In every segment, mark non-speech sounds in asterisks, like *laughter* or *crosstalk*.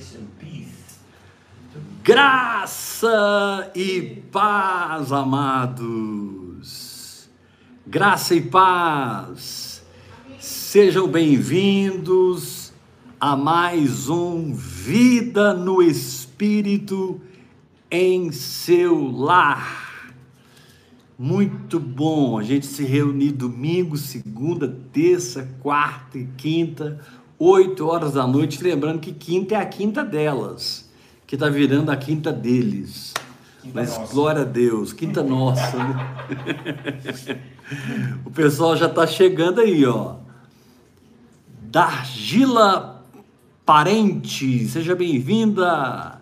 Grace and peace. Graça e paz, amados. Graça e paz. Sejam bem-vindos a mais um Vida no Espírito em seu lar. Muito bom a gente se reunir domingo, segunda, terça, quarta e quinta, oito horas da noite. Lembrando que quinta é a quinta delas, que está virando a quinta deles. Quinta Mas nossa. glória a Deus, quinta nossa. né? *laughs* o pessoal já está chegando aí, ó. Dargila Parente, seja bem-vinda.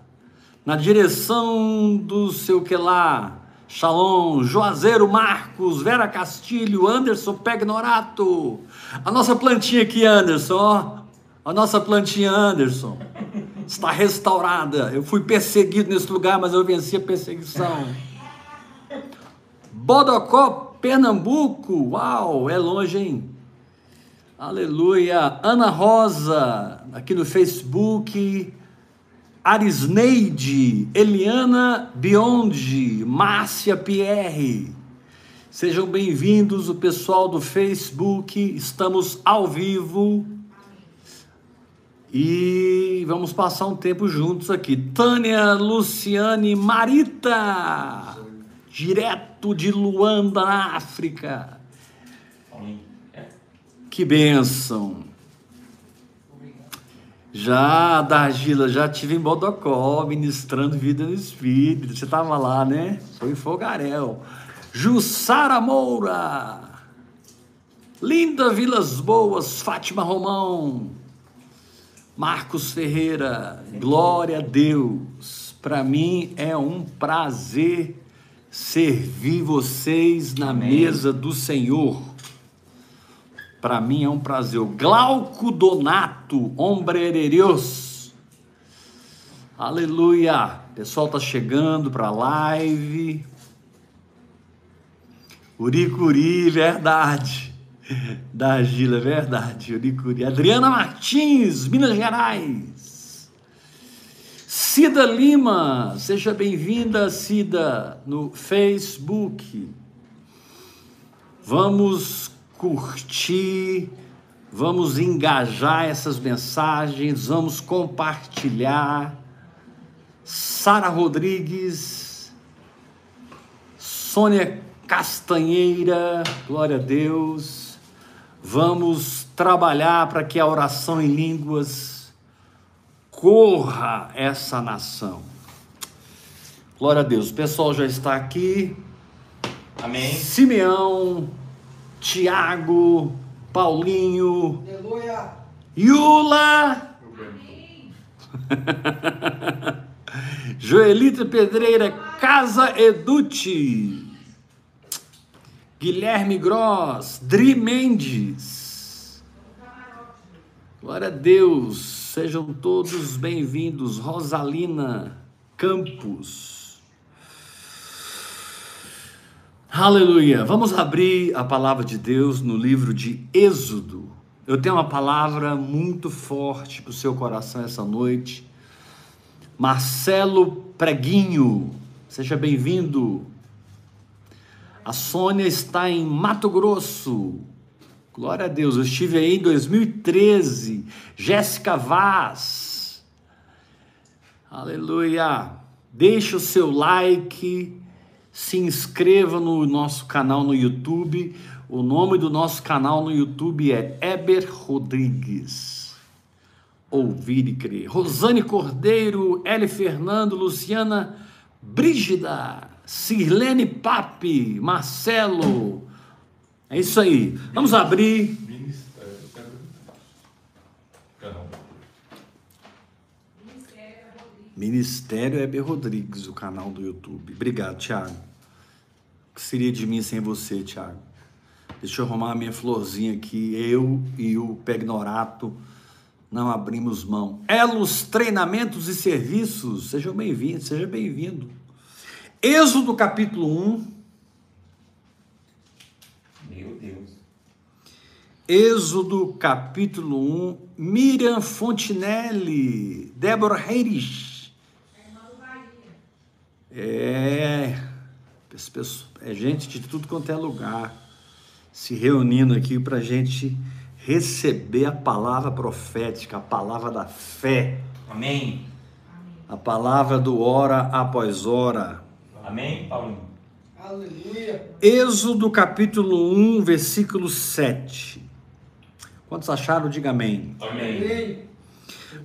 Na direção do seu que lá, Shalom, Juazeiro Marcos, Vera Castilho, Anderson Pegnorato. A nossa plantinha aqui, Anderson, ó. A nossa plantinha, Anderson, está restaurada. Eu fui perseguido nesse lugar, mas eu venci a perseguição. Bodocó, Pernambuco. Uau, é longe, hein? Aleluia. Ana Rosa, aqui no Facebook. Arisneide, Eliana Biondi, Márcia Pierre. Sejam bem-vindos, o pessoal do Facebook. Estamos ao vivo. E vamos passar um tempo juntos aqui. Tânia Luciane Marita, direto de Luanda, na África. Que bênção! Já, Dargila, já tive em Bodocó, ministrando vida no Espírito. Você estava lá, né? Foi em Fogaréu. Jussara Moura. Linda Vilas Boas, Fátima Romão. Marcos Ferreira, glória a Deus. Para mim é um prazer servir vocês na Amém. mesa do Senhor. Para mim é um prazer. Glauco Donato, Ombrererios. Aleluia. O pessoal tá chegando para a live. Uricuri, verdade. Da Gila, verdade. Uricuri. Adriana Martins, Minas Gerais. Cida Lima, seja bem-vinda, Cida, no Facebook. Vamos curtir, vamos engajar essas mensagens, vamos compartilhar. Sara Rodrigues, Sônia Castanheira, glória a Deus. Vamos trabalhar para que a oração em línguas corra essa nação. Glória a Deus. O pessoal já está aqui. Amém. Simeão, Tiago, Paulinho, Aleluia. Yula, *laughs* Joelita Pedreira, Casa Eduti, Guilherme Gross, Dri Mendes. Glória a Deus, sejam todos bem-vindos. Rosalina Campos. Aleluia. Vamos abrir a palavra de Deus no livro de Êxodo. Eu tenho uma palavra muito forte para o seu coração essa noite. Marcelo Preguinho, seja bem-vindo. A Sônia está em Mato Grosso. Glória a Deus. Eu estive aí em 2013. Jéssica Vaz. Aleluia. Deixe o seu like, se inscreva no nosso canal no YouTube. O nome do nosso canal no YouTube é Eber Rodrigues. Ouvir e crer. Rosane Cordeiro, Eli Fernando, Luciana Brígida, Sirlene Pape, Marcelo. É isso aí. Vamos abrir. Ministério, Heber Rodrigues, o canal do YouTube. Obrigado, Thiago. O que seria de mim sem você, Thiago? Deixa eu arrumar a minha florzinha aqui. Eu e o Pegnorato não abrimos mão. Elos, treinamentos e serviços. Sejam bem-vindos, seja bem-vindo. Êxodo capítulo 1. Meu Deus. Êxodo capítulo 1, Miriam Fontinelli, Débora Reis. É, é gente de tudo quanto é lugar se reunindo aqui para a gente receber a palavra profética, a palavra da fé, Amém. a palavra do hora após hora. Amém, Paulinho? Aleluia. Êxodo capítulo 1, versículo 7. Quantos acharam? Diga amém. Amém. Amém.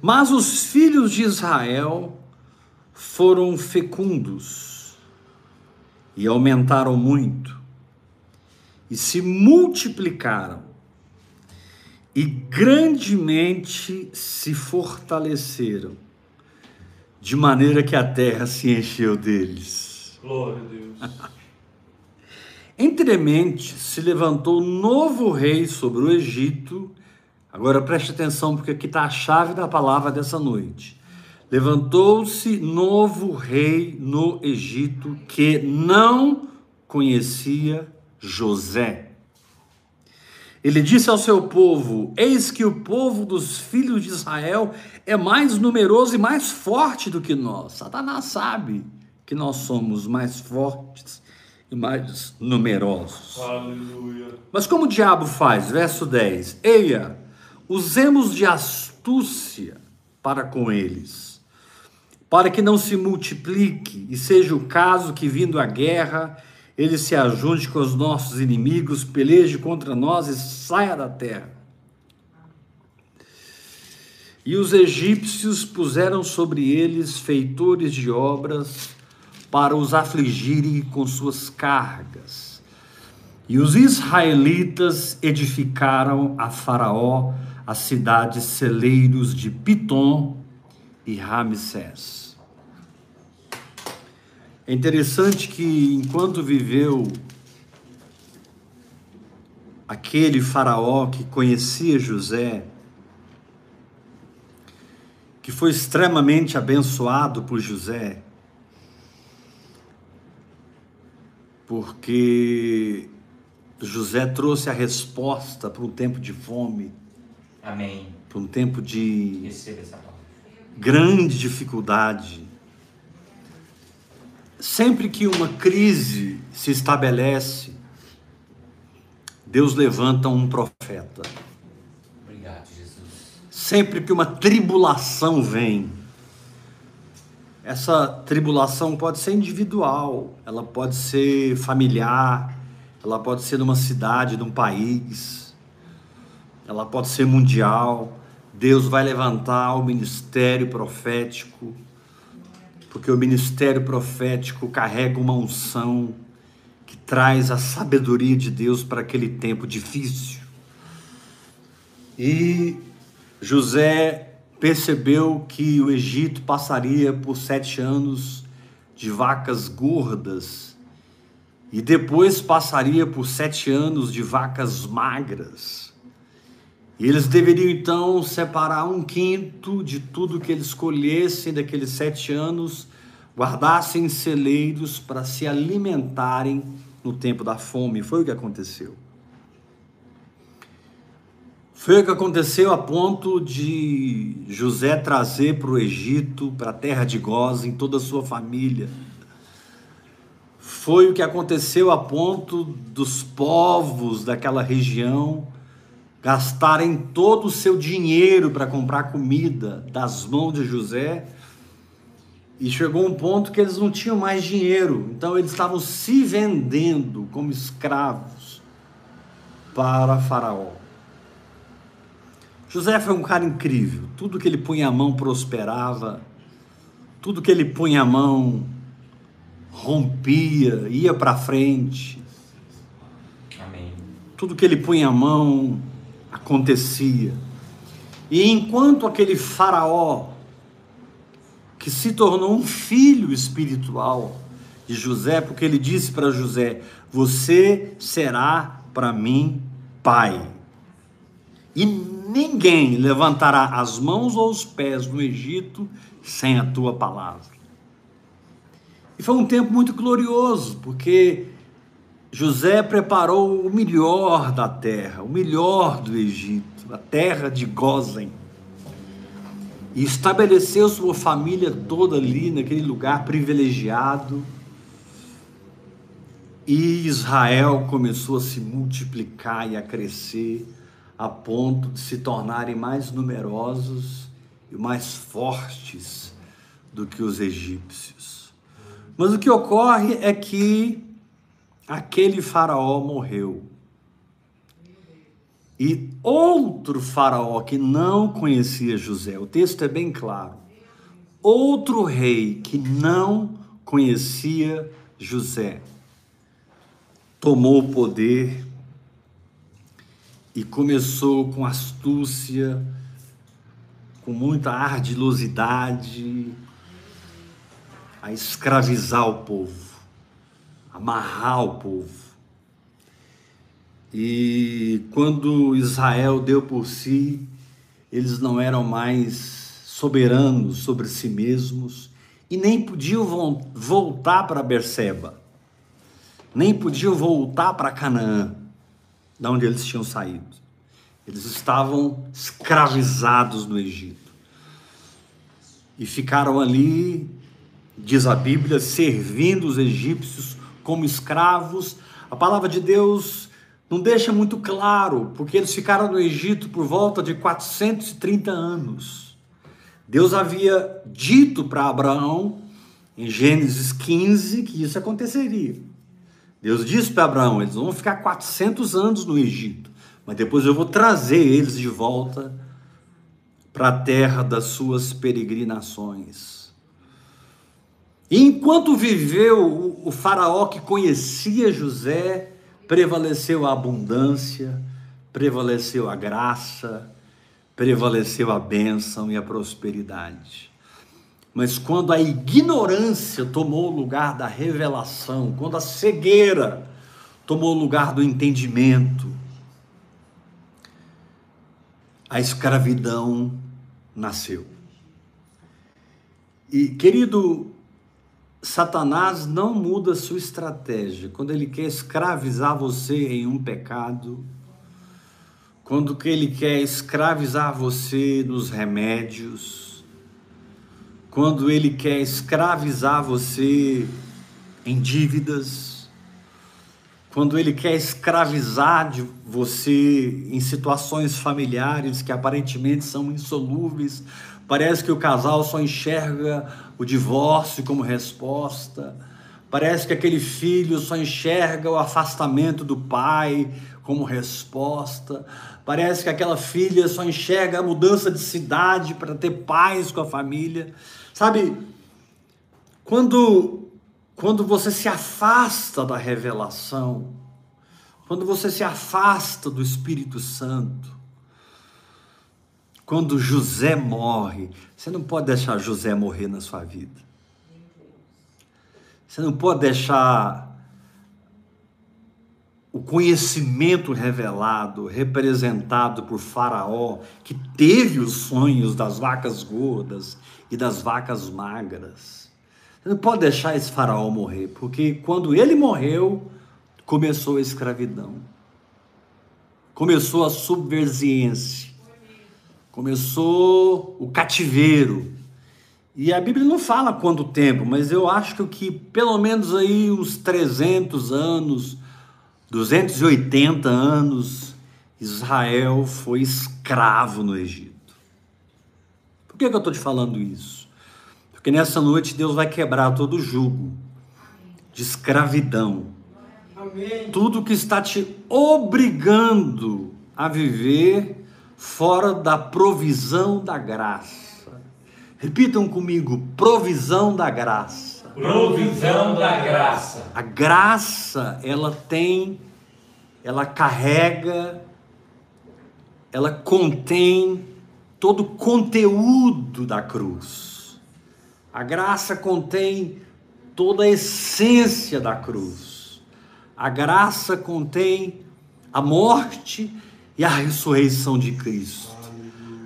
Mas os filhos de Israel foram fecundos e aumentaram muito e se multiplicaram e grandemente se fortaleceram, de maneira que a terra se encheu deles. Glória a Deus. Entremente se levantou novo rei sobre o Egito. Agora preste atenção, porque aqui está a chave da palavra dessa noite. Levantou-se novo rei no Egito que não conhecia José. Ele disse ao seu povo: Eis que o povo dos filhos de Israel é mais numeroso e mais forte do que nós. Satanás sabe que nós somos mais fortes e mais numerosos. Aleluia. Mas como o diabo faz? Verso 10: Eia, usemos de astúcia para com eles, para que não se multiplique e seja o caso que, vindo a guerra, ele se ajunte com os nossos inimigos, peleje contra nós e saia da terra. E os egípcios puseram sobre eles feitores de obras para os afligirem com suas cargas. E os israelitas edificaram a Faraó as cidades celeiros de Pitom e Ramsés. É interessante que enquanto viveu aquele faraó que conhecia José, que foi extremamente abençoado por José, porque José trouxe a resposta para um tempo de fome, Amém. para um tempo de grande dificuldade. Sempre que uma crise se estabelece, Deus levanta um profeta. Obrigado, Jesus. Sempre que uma tribulação vem, essa tribulação pode ser individual, ela pode ser familiar, ela pode ser numa cidade, num país, ela pode ser mundial. Deus vai levantar o ministério profético, porque o ministério profético carrega uma unção que traz a sabedoria de Deus para aquele tempo difícil. E José percebeu que o Egito passaria por sete anos de vacas gordas e depois passaria por sete anos de vacas magras. E eles deveriam então separar um quinto de tudo que eles colhessem daqueles sete anos, guardassem em celeiros para se alimentarem no tempo da fome. Foi o que aconteceu. Foi o que aconteceu a ponto de José trazer para o Egito, para a terra de Gozem, toda a sua família. Foi o que aconteceu a ponto dos povos daquela região gastarem todo o seu dinheiro para comprar comida das mãos de José. E chegou um ponto que eles não tinham mais dinheiro, então eles estavam se vendendo como escravos para Faraó. José foi um cara incrível. Tudo que ele punha a mão prosperava, tudo que ele punha a mão rompia, ia para frente. Amém. Tudo que ele punha a mão acontecia. E enquanto aquele faraó que se tornou um filho espiritual de José, porque ele disse para José: "Você será para mim pai". E ninguém levantará as mãos ou os pés no Egito sem a tua palavra. E foi um tempo muito glorioso, porque José preparou o melhor da terra, o melhor do Egito, a terra de Gozem. e estabeleceu sua família toda ali naquele lugar privilegiado. E Israel começou a se multiplicar e a crescer a ponto de se tornarem mais numerosos e mais fortes do que os egípcios. Mas o que ocorre é que aquele faraó morreu. E outro faraó que não conhecia José, o texto é bem claro. Outro rei que não conhecia José tomou o poder e começou com astúcia, com muita ardilosidade, a escravizar o povo, amarrar o povo. E quando Israel deu por si, eles não eram mais soberanos sobre si mesmos e nem podiam voltar para Berseba, nem podiam voltar para Canaã, da onde eles tinham saído. Eles estavam escravizados no Egito e ficaram ali, diz a Bíblia, servindo os egípcios como escravos. A palavra de Deus não deixa muito claro, porque eles ficaram no Egito por volta de 430 anos. Deus havia dito para Abraão, em Gênesis 15, que isso aconteceria. Deus disse para Abraão: eles vão ficar 400 anos no Egito, mas depois eu vou trazer eles de volta para a terra das suas peregrinações. E enquanto viveu o faraó que conhecia José, prevaleceu a abundância, prevaleceu a graça, prevaleceu a bênção e a prosperidade. Mas quando a ignorância tomou o lugar da revelação, quando a cegueira tomou o lugar do entendimento, a escravidão nasceu. E, querido, Satanás não muda sua estratégia. Quando ele quer escravizar você em um pecado, quando ele quer escravizar você nos remédios, quando ele quer escravizar você em dívidas, quando ele quer escravizar de você em situações familiares que aparentemente são insolúveis, Parece que o casal só enxerga o divórcio como resposta. Parece que aquele filho só enxerga o afastamento do pai como resposta. Parece que aquela filha só enxerga a mudança de cidade para ter paz com a família. Sabe, quando, quando você se afasta da revelação, quando você se afasta do Espírito Santo, quando José morre, você não pode deixar José morrer na sua vida. Você não pode deixar o conhecimento revelado, representado por Faraó, que teve os sonhos das vacas gordas e das vacas magras. Você não pode deixar esse Faraó morrer, porque quando ele morreu, começou a escravidão, começou a subversiência começou o cativeiro. E a Bíblia não fala quanto tempo, mas eu acho que pelo menos aí uns 300 anos, 280 anos, Israel foi escravo no Egito. Que, que eu estou te falando isso? Porque nessa noite Deus vai quebrar todo o jugo de escravidão. Amém. Tudo que está te obrigando a viver fora da provisão da graça. Repitam comigo: provisão da graça. Provisão da graça. A graça, ela tem, ela carrega, ela contém todo o conteúdo da cruz. A graça contém toda a essência da cruz. A graça contém a morte e a ressurreição de Cristo.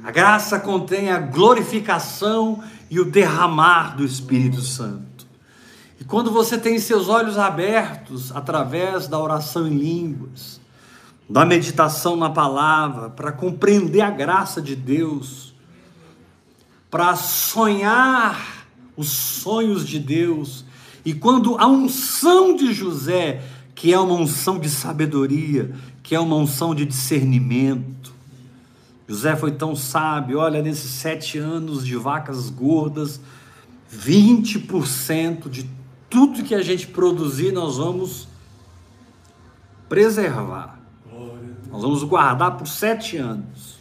A graça contém a glorificação e o derramar do Espírito Santo. E quando você tem seus olhos abertos através da oração em línguas, da meditação na palavra, para compreender a graça de Deus, para sonhar os sonhos de Deus. E quando a unção de José, que é uma unção de sabedoria, que é uma unção de discernimento, José foi tão sábio, olha, nesses sete anos de vacas gordas, 20% de tudo que a gente produzir nós vamos preservar. Nós vamos guardar por sete anos.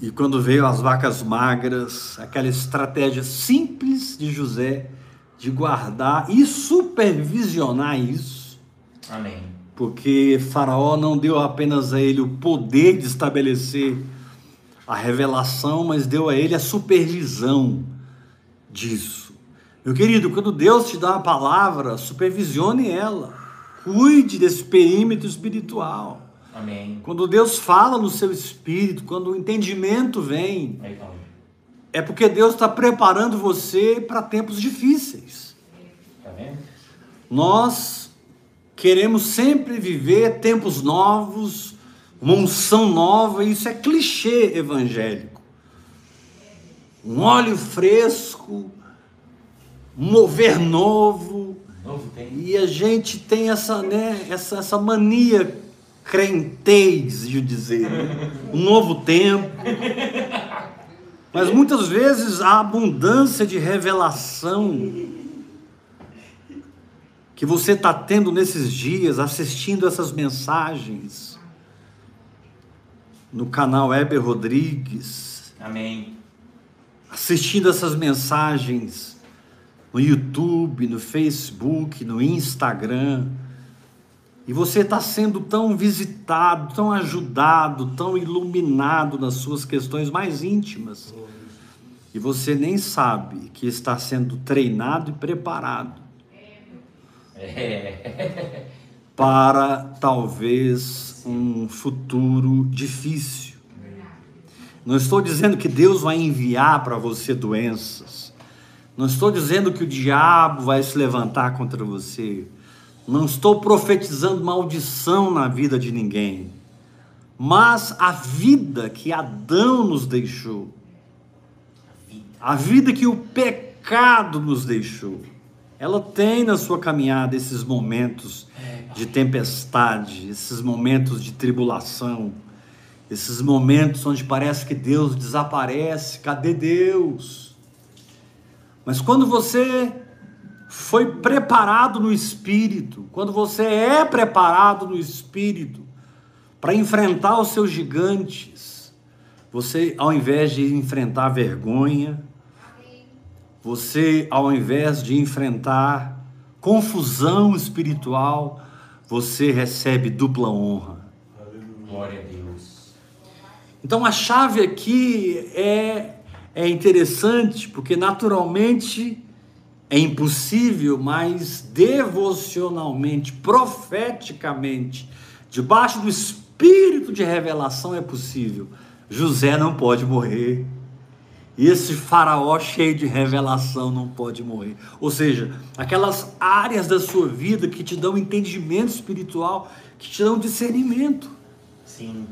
E quando veio as vacas magras, aquela estratégia simples de José de guardar e supervisionar isso. Amém. Porque Faraó não deu apenas a ele o poder de estabelecer a revelação, mas deu a ele a supervisão disso. Meu querido, quando Deus te dá uma palavra, supervisione ela. Cuide desse perímetro espiritual. Amém. Quando Deus fala no seu espírito, quando o entendimento vem, é porque Deus está preparando você para tempos difíceis. Tá vendo? Nós queremos sempre viver tempos novos, uma unção nova, isso é clichê evangélico. Um óleo fresco, um mover novo. E a gente tem essa, né, essa, essa mania crentez de dizer, né? um novo tempo. Mas muitas vezes a abundância de revelação que você está tendo nesses dias, assistindo essas mensagens no canal Heber Rodrigues, Amém. assistindo essas mensagens no YouTube, no Facebook, no Instagram, e você está sendo tão visitado, tão ajudado, tão iluminado nas suas questões mais íntimas, e você nem sabe que está sendo treinado e preparado É. *laughs* para talvez um futuro difícil. Não estou dizendo que Deus vai enviar para você doenças. Não estou dizendo que o diabo vai se levantar contra você. Não estou profetizando maldição na vida de ninguém. Mas a vida que Adão nos deixou, a vida que o pecado nos deixou, ela tem na sua caminhada esses momentos de tempestade, esses momentos de tribulação, esses momentos onde parece que Deus desaparece. Cadê Deus? Mas quando você foi preparado no espírito, quando você é preparado no espírito para enfrentar os seus gigantes, você, ao invés de enfrentar vergonha, você, ao invés de enfrentar confusão espiritual, você recebe dupla honra. Glória a Deus. Então a chave aqui é, é interessante, porque naturalmente é impossível, mas devocionalmente, profeticamente, debaixo do espírito de revelação é possível. José não pode morrer. E esse faraó cheio de revelação não pode morrer. Ou seja, aquelas áreas da sua vida que te dão entendimento espiritual, que te dão discernimento. Sim.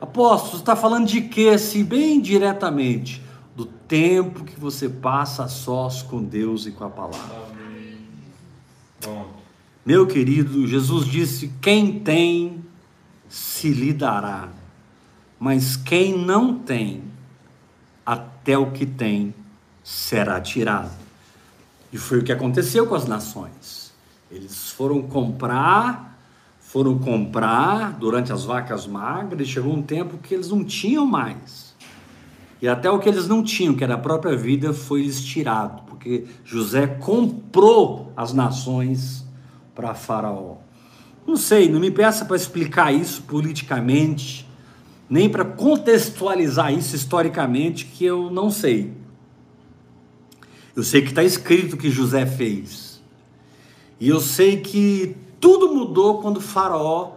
Apóstolo, você está falando de quê, assim, bem diretamente? Do tempo que você passa a sós com Deus e com a palavra. Meu querido, Jesus disse: quem tem, se lhe dará, mas quem não tem, até o que tem será tirado. E foi o que aconteceu com as nações. Eles foram comprar, foram comprar durante as vacas magras, e chegou um tempo que eles não tinham mais. E até o que eles não tinham, que era a própria vida, foi lhes tirado, porque José comprou as nações para Faraó. Não sei, não me peça para explicar isso politicamente, nem para contextualizar isso historicamente, que eu não sei. Eu sei que está escrito que José fez. E eu sei que tudo mudou quando Faraó,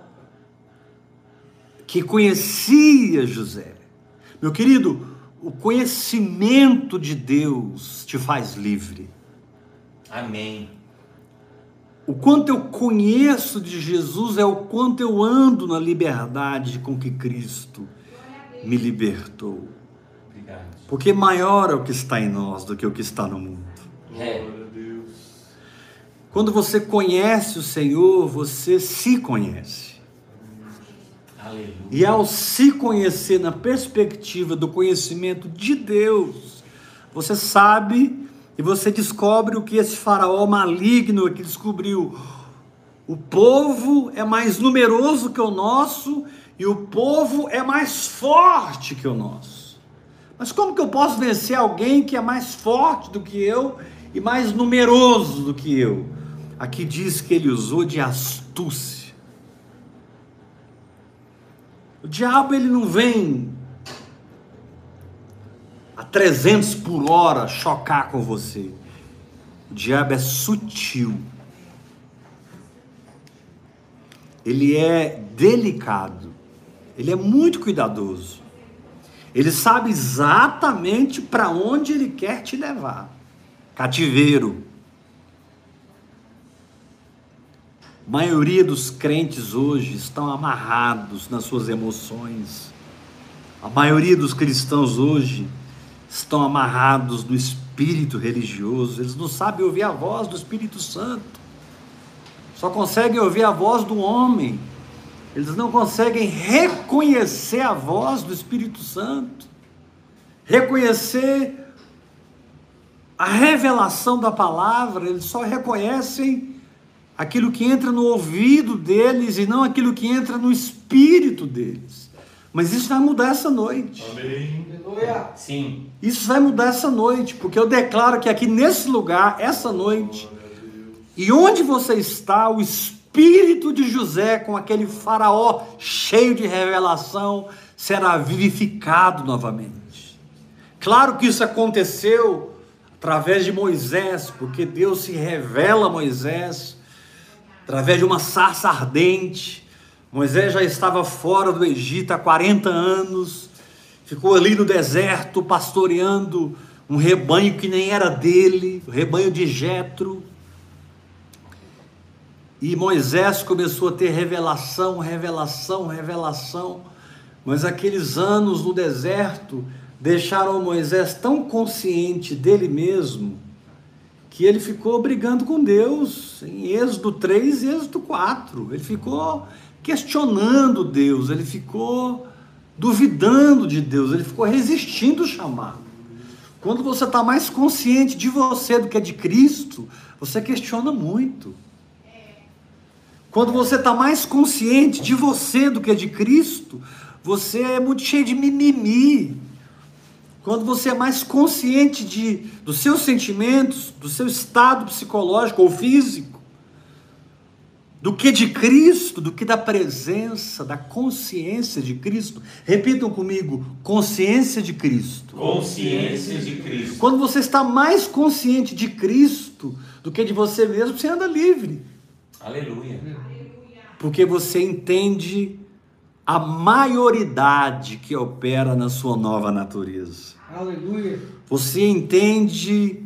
que conhecia José. Meu querido, o conhecimento de Deus te faz livre. Amém. O quanto eu conheço de Jesus é o quanto eu ando na liberdade com que Cristo me libertou. Obrigado. Porque maior é o que está em nós do que o que está no mundo. É. Glória a Deus. Quando você conhece o Senhor, você se conhece. Aleluia. E ao se conhecer na perspectiva do conhecimento de Deus, você sabe e você descobre o que esse faraó maligno que descobriu. O povo é mais numeroso que o nosso e o povo é mais forte que o nosso. Mas como que eu posso vencer alguém que é mais forte do que eu e mais numeroso do que eu? Aqui diz que ele usou de astúcia. O diabo ele não vem a 300 por hora chocar com você. O diabo é sutil. Ele é delicado. Ele é muito cuidadoso. Ele sabe exatamente para onde ele quer te levar. Cativeiro. Maioria dos crentes hoje estão amarrados nas suas emoções. A maioria dos cristãos hoje estão amarrados no espírito religioso. Eles não sabem ouvir a voz do Espírito Santo. Só conseguem ouvir a voz do homem. Eles não conseguem reconhecer a voz do Espírito Santo. Reconhecer a revelação da palavra, eles só reconhecem aquilo que entra no ouvido deles e não aquilo que entra no espírito deles. Mas isso vai mudar essa noite. Amém. Sim. Isso vai mudar essa noite, porque eu declaro que aqui nesse lugar, essa noite, e onde você está, o espírito de José, com aquele faraó cheio de revelação, será vivificado novamente. Claro que isso aconteceu através de Moisés, porque Deus se revela a Moisés através de uma sarça ardente. Moisés já estava fora do Egito há 40 anos, ficou ali no deserto pastoreando um rebanho que nem era dele, o rebanho de Jetro. E Moisés começou a ter revelação, revelação, revelação. Mas aqueles anos no deserto deixaram Moisés tão consciente dele mesmo que ele ficou brigando com Deus em Êxodo 3 e Êxodo 4. Ele ficou questionando Deus, ele ficou duvidando de Deus, ele ficou resistindo o chamado. Quando você está mais consciente de você do que de Cristo, você questiona muito. Quando você está mais consciente de você do que de Cristo, você é muito cheio de mimimi. Quando você é mais consciente de, dos seus sentimentos, do seu estado psicológico ou físico, do que de Cristo, do que da presença, da consciência de Cristo. Repitam comigo: consciência de Cristo. Consciência de Cristo. Quando você está mais consciente de Cristo do que de você mesmo, você anda livre. Aleluia. Porque você entende a maioridade que opera na sua nova natureza. Aleluia. Você entende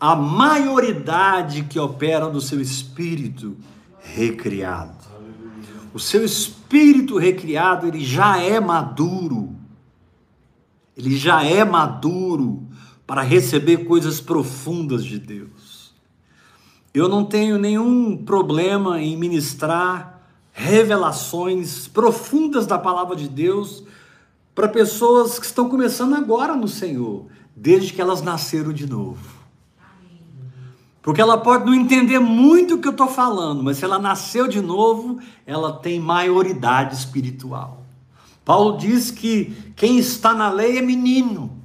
a maioridade que opera no seu espírito recriado. O seu espírito recriado, ele já é maduro. Ele já é maduro para receber coisas profundas de Deus. Eu não tenho nenhum problema em ministrar revelações profundas da palavra de Deus para pessoas que estão começando agora no Senhor, desde que elas nasceram de novo. Porque ela pode não entender muito o que eu estou falando, mas se ela nasceu de novo, ela tem maioridade espiritual. Paulo diz que quem está na lei é menino.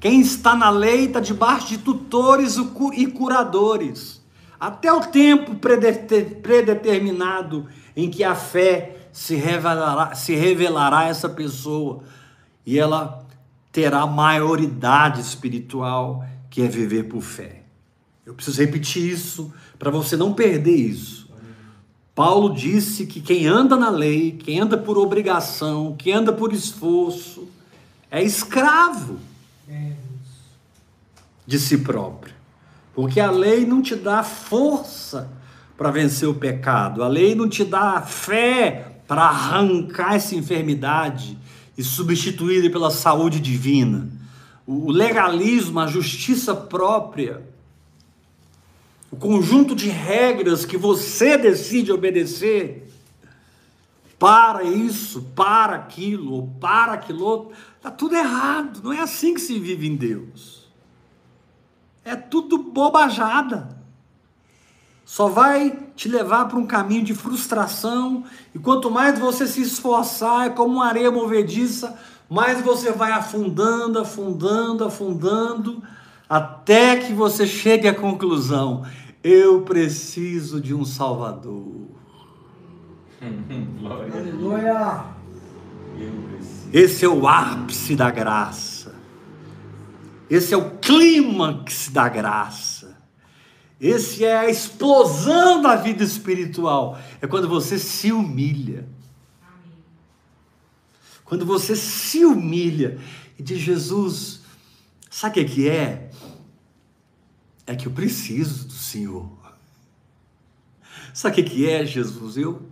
Quem está na lei está debaixo de tutores e curadores. Até o tempo predeterminado em que a fé se revelará, se revelará essa pessoa e ela terá maioridade espiritual, que é viver por fé. Eu preciso repetir isso para você não perder isso. Paulo disse que quem anda na lei, quem anda por obrigação, quem anda por esforço, é escravo de si próprio. Porque a lei não te dá força para vencer o pecado, a lei não te dá fé para arrancar essa enfermidade e substituí-la pela saúde divina. o legalismo, a justiça própria, o conjunto de regras que você decide obedecer para isso, para aquilo, ou para aquilo outro, está tudo errado. Não é assim que se vive em Deus. É tudo bobajada. Só vai te levar para um caminho de frustração, e quanto mais você se esforçar, é como uma areia movediça, mais você vai afundando, afundando, afundando, até que você chegue à conclusão: eu preciso de um Salvador. *laughs* Glória. Aleluia. Esse é o ápice da graça. Esse é o clímax da graça. Esse é a explosão da vida espiritual. É quando você se humilha. Quando você se humilha e diz, Jesus, sabe o que que é? É que eu preciso do Senhor. Sabe o que que é, Jesus? Eu,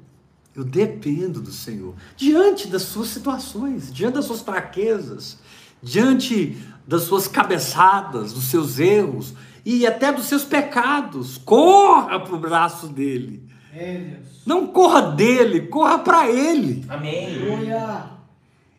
eu dependo do Senhor. Diante das suas situações, diante das suas fraquezas, diante das suas cabeçadas, dos seus erros e até dos seus pecados. Corra para o braço dele. É. Não corra dele, corra para ele. Amém. Aleluia.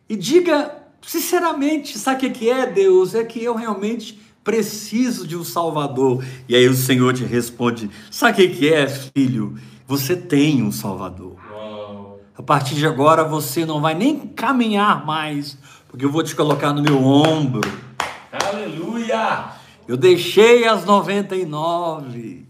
E diga sinceramente: sabe o que é, Deus? É que eu realmente preciso de um Salvador. E aí o Senhor te responde: sabe o que que é, filho? Você tem um Salvador. Uau. A partir de agora você não vai nem caminhar mais, porque eu vou te colocar no meu ombro. Aleluia. Eu deixei as 99.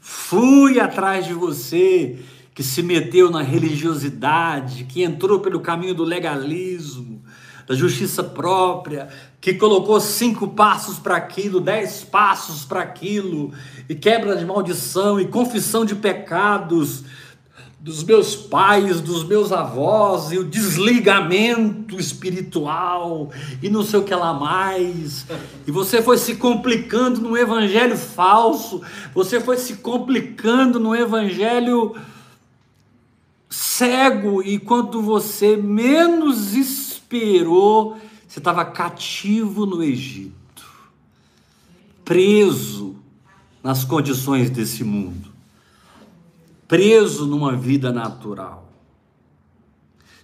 Fui atrás de você que se meteu na religiosidade, que entrou pelo caminho do legalismo, da justiça própria, que colocou cinco passos para aquilo, dez passos para aquilo, e quebra de maldição e confissão de pecados dos meus pais, dos meus avós, e o desligamento espiritual, e não sei o que lá mais. E você foi se complicando no evangelho falso, você foi se complicando no evangelho cego, e quando você menos esperou, você estava cativo no Egito, preso nas condições desse mundo preso numa vida natural.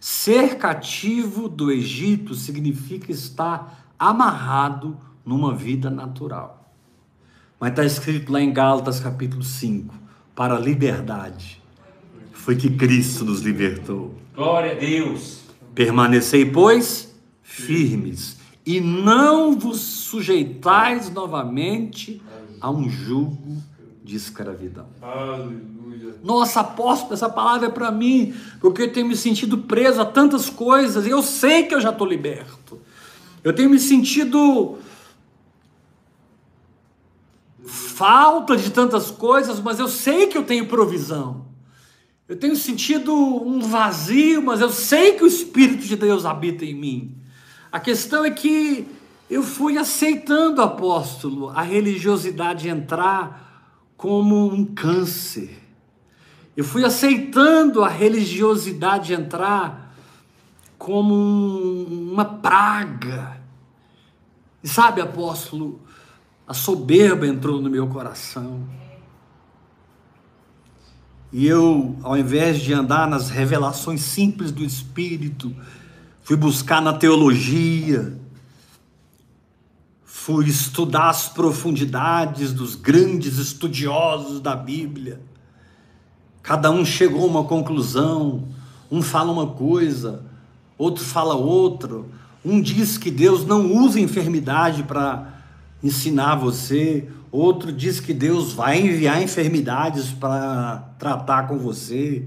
Ser cativo do Egito significa estar amarrado numa vida natural. Mas está escrito lá em Gálatas capítulo 5: para a liberdade foi que Cristo nos libertou. Glória a Deus. Permanecei, pois, firmes, e não vos sujeitais novamente a um jugo de escravidão. Aleluia. Nossa, apóstolo, essa palavra é para mim, porque eu tenho me sentido preso a tantas coisas e eu sei que eu já estou liberto. Eu tenho me sentido falta de tantas coisas, mas eu sei que eu tenho provisão. Eu tenho sentido um vazio, mas eu sei que o Espírito de Deus habita em mim. A questão é que eu fui aceitando, apóstolo, a religiosidade entrar como um câncer. Eu fui aceitando a religiosidade entrar como um- uma praga. E sabe, apóstolo, a soberba entrou no meu coração. E eu, ao invés de andar nas revelações simples do Espírito, fui buscar na teologia, fui estudar as profundidades dos grandes estudiosos da Bíblia. Cada um chegou a uma conclusão, um fala uma coisa, outro fala outra. Um diz que Deus não usa enfermidade para ensinar você, outro diz que Deus vai enviar enfermidades para tratar com você.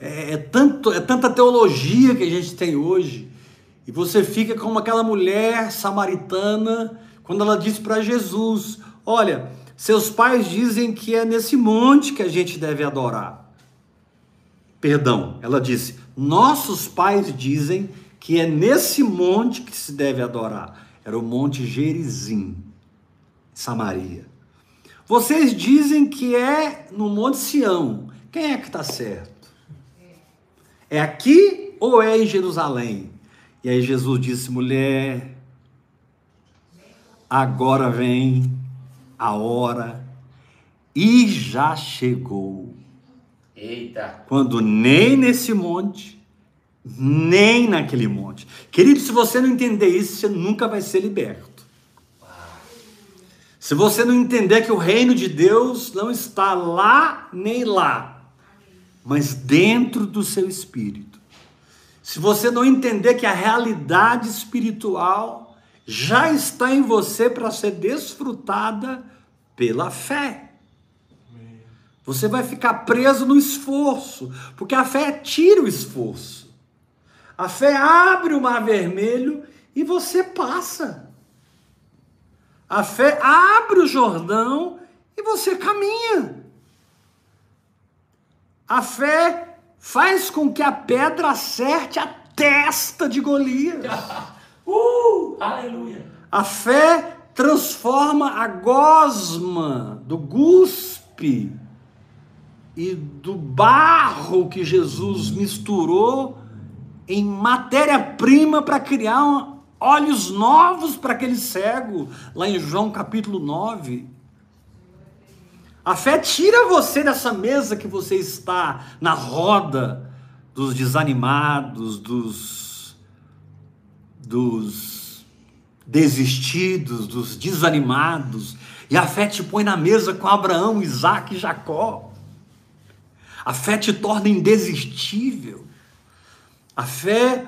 É, é tanto, é tanta teologia que a gente tem hoje. E você fica como aquela mulher samaritana quando ela disse para Jesus: Olha, seus pais dizem que é nesse monte que a gente deve adorar. Perdão, ela disse: Nossos pais dizem que é nesse monte que se deve adorar. Era o Monte Gerizim, Samaria. Vocês dizem que é no Monte Sião. Quem é que está certo? É aqui ou é em Jerusalém? E aí Jesus disse: mulher, agora vem a hora e já chegou. Eita. Quando nem nesse monte, nem naquele monte. Querido, se você não entender isso, você nunca vai ser liberto. Se você não entender que o reino de Deus não está lá nem lá, mas dentro do seu espírito. Se você não entender que a realidade espiritual já está em você para ser desfrutada pela fé. Você vai ficar preso no esforço, porque a fé tira o esforço. A fé abre o mar vermelho e você passa. A fé abre o Jordão e você caminha. A fé faz com que a pedra acerte a testa de Golias. *laughs* Uh! Aleluia. A fé transforma a gosma do guspe e do barro que Jesus misturou em matéria-prima para criar olhos novos para aquele cego, lá em João capítulo 9. A fé tira você dessa mesa que você está na roda dos desanimados, dos dos desistidos, dos desanimados, e a fé te põe na mesa com Abraão, Isaac e Jacó. A fé te torna indesistível. A fé,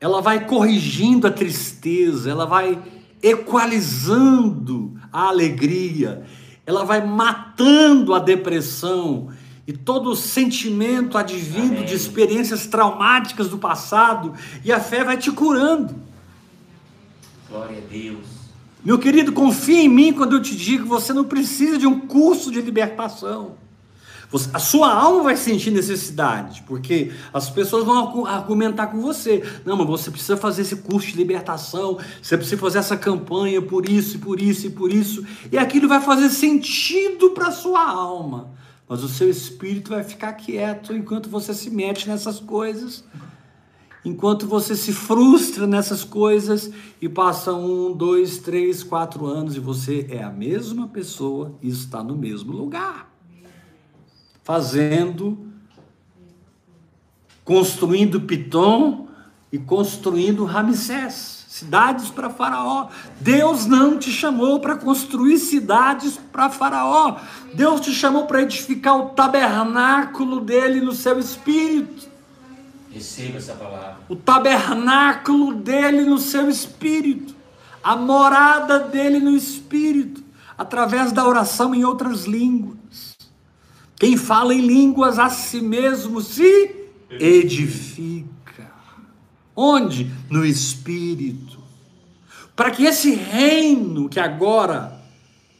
ela vai corrigindo a tristeza, ela vai equalizando a alegria, ela vai matando a depressão e todo o sentimento advindo Amém. de experiências traumáticas do passado, e a fé vai te curando. Glória a Deus. Meu querido, confia em mim quando eu te digo que você não precisa de um curso de libertação. Você- a sua alma vai sentir necessidade, porque as pessoas vão argu- argumentar com você. Não, mas você precisa fazer esse curso de libertação, você precisa fazer essa campanha por isso, e por isso, e por isso. E aquilo vai fazer sentido para a sua alma. Mas o seu espírito vai ficar quieto enquanto você se mete nessas coisas enquanto você se frustra nessas coisas e passa um, dois, três, quatro anos e você é a mesma pessoa e está no mesmo lugar, fazendo, construindo Pitom e construindo Ramsés, cidades para Faraó. Deus não te chamou para construir cidades para Faraó. Deus te chamou para edificar o tabernáculo dele no seu espírito Receba essa palavra. o tabernáculo dele no seu espírito, a morada dele no espírito, através da oração em outras línguas. Quem fala em línguas a si mesmo se edifica. Onde? No espírito. Para que esse reino que agora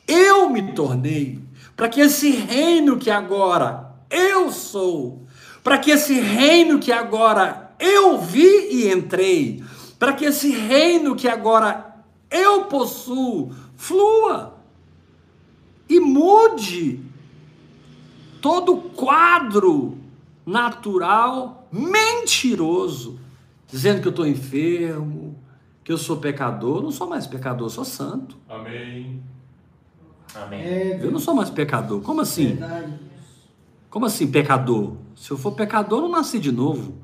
eu me tornei, para que esse reino que agora eu sou, para que esse reino que agora eu vi e entrei, para que esse reino que agora eu possuo flua e mude todo o quadro natural mentiroso, dizendo que eu estou enfermo, que eu sou pecador. Eu não sou mais pecador, eu sou santo. Amém. Amém. É, Eu não sou mais pecador. Como assim? verdade. Como assim pecador? Se eu for pecador, eu não nasci de novo.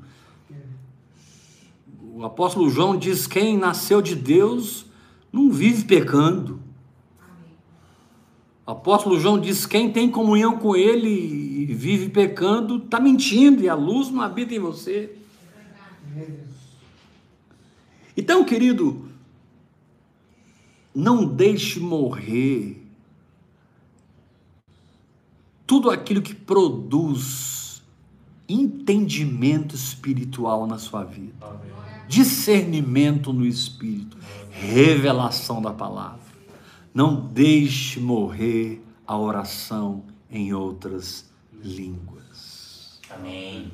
O apóstolo João diz: quem nasceu de Deus não vive pecando. O apóstolo João diz: quem tem comunhão com ele e vive pecando, está mentindo e a luz não habita em você. Então, querido, não deixe morrer tudo aquilo que produz entendimento espiritual na sua vida, Amém. discernimento no espírito, revelação da palavra. Não deixe morrer a oração em outras línguas. Amém.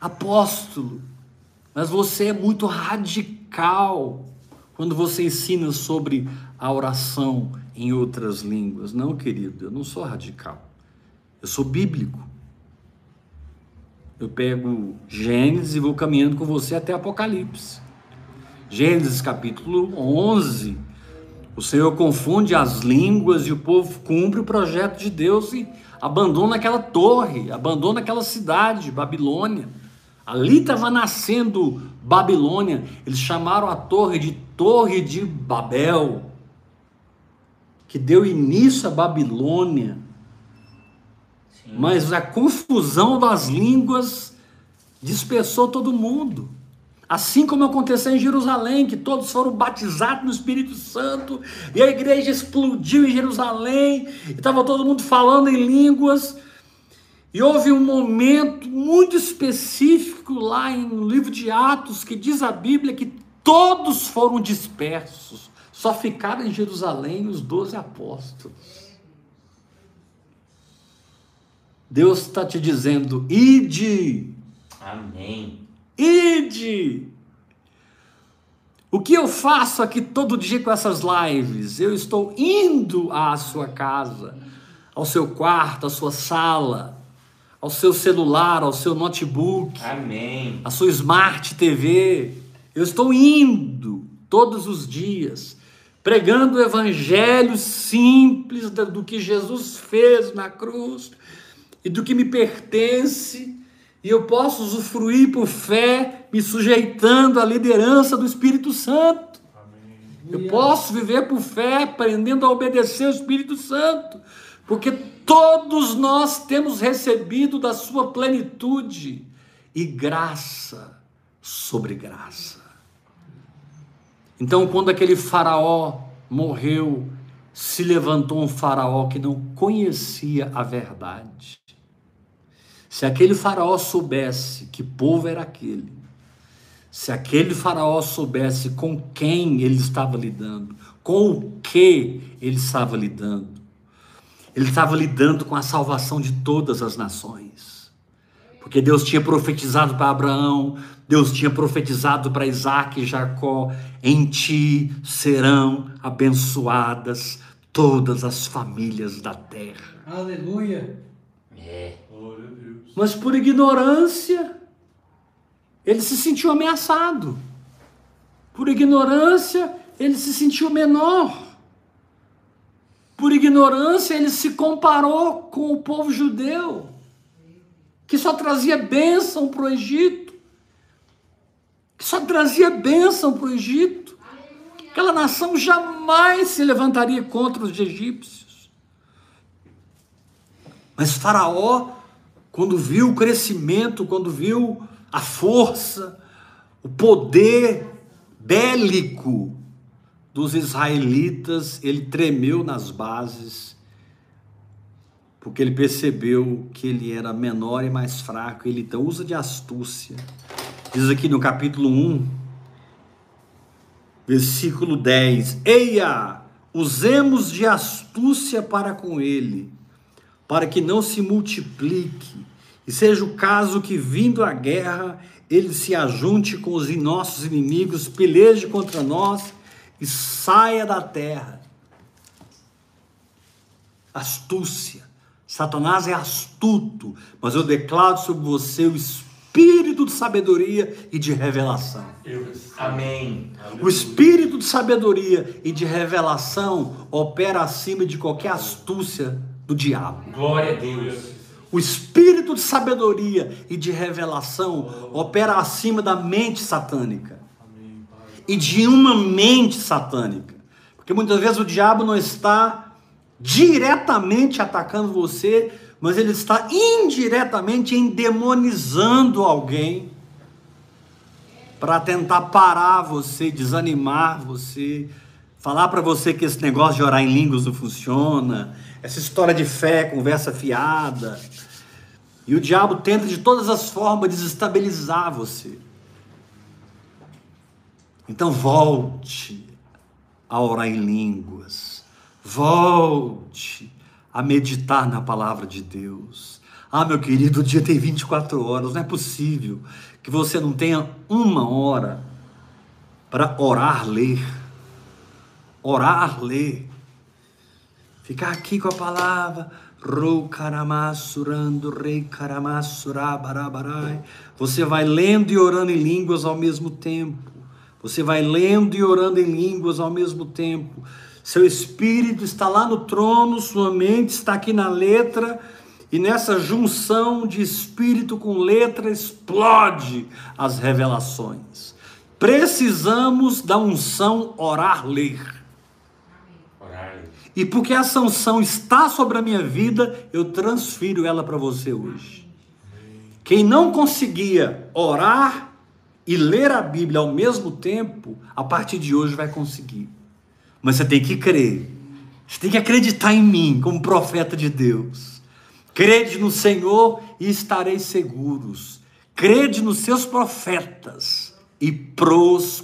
Apóstolo, mas você é muito radical quando você ensina sobre a oração em outras línguas. Não, querido, eu não sou radical. Eu sou bíblico. Eu pego Gênesis e vou caminhando com você até Apocalipse. Gênesis capítulo 11. O Senhor confunde as línguas e o povo cumpre o projeto de Deus e abandona aquela torre, abandona aquela cidade, Babilônia. Ali estava nascendo Babilônia. Eles chamaram a torre de Torre de Babel, que deu início à Babilônia. Mas a confusão das línguas dispersou todo mundo. Assim como aconteceu em Jerusalém, que todos foram batizados no Espírito Santo, e a igreja explodiu em Jerusalém, e estava todo mundo falando em línguas. E houve um momento muito específico lá no livro de Atos que diz a Bíblia que todos foram dispersos, só ficaram em Jerusalém os doze apóstolos. Deus está te dizendo: ide, Amém. ide. O que eu faço aqui todo dia com essas lives? Eu estou indo à sua casa, ao seu quarto, à sua sala, ao seu celular, ao seu notebook, Amém. à sua Smart TV. Eu estou indo todos os dias, pregando o evangelho simples do que Jesus fez na cruz e do que me pertence, e eu posso usufruir por fé, me sujeitando à liderança do Espírito Santo. Eu posso viver por fé, aprendendo a obedecer ao Espírito Santo, porque todos nós temos recebido da sua plenitude e graça sobre graça. Então, quando aquele faraó morreu, se levantou um faraó que não conhecia a verdade. Se aquele faraó soubesse que povo era aquele, se aquele faraó soubesse com quem ele estava lidando, com o que ele estava lidando, ele estava lidando com a salvação de todas as nações. Porque Deus tinha profetizado para Abraão, Deus tinha profetizado para Isaac e Jacó: em ti serão abençoadas todas as famílias da terra. Aleluia. É. Mas por ignorância, ele se sentiu ameaçado. Por ignorância, ele se sentiu menor. Por ignorância, ele se comparou com o povo judeu, que só trazia bênção para o Egito, que só trazia bênção para o Egito. Aquela nação jamais se levantaria contra os egípcios. Mas Faraó, quando viu o crescimento, quando viu a força, o poder bélico dos israelitas, ele tremeu nas bases, porque ele percebeu que ele era menor e mais fraco, ele então usa de astúcia. Diz aqui no capítulo 1, versículo 10: Eia, usemos de astúcia para com ele, para que não se multiplique, e seja o caso que, vindo a guerra, ele se ajunte com os nossos inimigos, peleje contra nós e saia da terra. Astúcia. Satanás é astuto, mas eu declaro sobre você o espírito de sabedoria e de revelação. Amém. O espírito de sabedoria e de revelação opera acima de qualquer astúcia do diabo. Glória a Deus. O espírito de sabedoria e de revelação opera acima da mente satânica Amém, e de uma mente satânica. Porque muitas vezes o diabo não está diretamente atacando você, mas ele está indiretamente endemonizando alguém para tentar parar você, desanimar você, falar para você que esse negócio de orar em línguas não funciona, essa história de fé, conversa fiada. E o diabo tenta de todas as formas desestabilizar você. Então volte a orar em línguas. Volte a meditar na palavra de Deus. Ah, meu querido, o dia tem 24 horas, não é possível que você não tenha uma hora para orar, ler. Orar, ler. Ficar aqui com a palavra. Você vai lendo e orando em línguas ao mesmo tempo. Você vai lendo e orando em línguas ao mesmo tempo. Seu espírito está lá no trono, sua mente está aqui na letra, e nessa junção de espírito com letra explode as revelações. Precisamos da unção. Orar. E porque essa unção está sobre a minha vida, eu transfiro ela para você hoje. Quem não conseguia orar e ler a Bíblia ao mesmo tempo, a partir de hoje vai conseguir. Mas você tem que crer. Você tem que acreditar em mim como profeta de Deus. Crede no Senhor e estareis seguros. Crede nos seus profetas e prosperareis.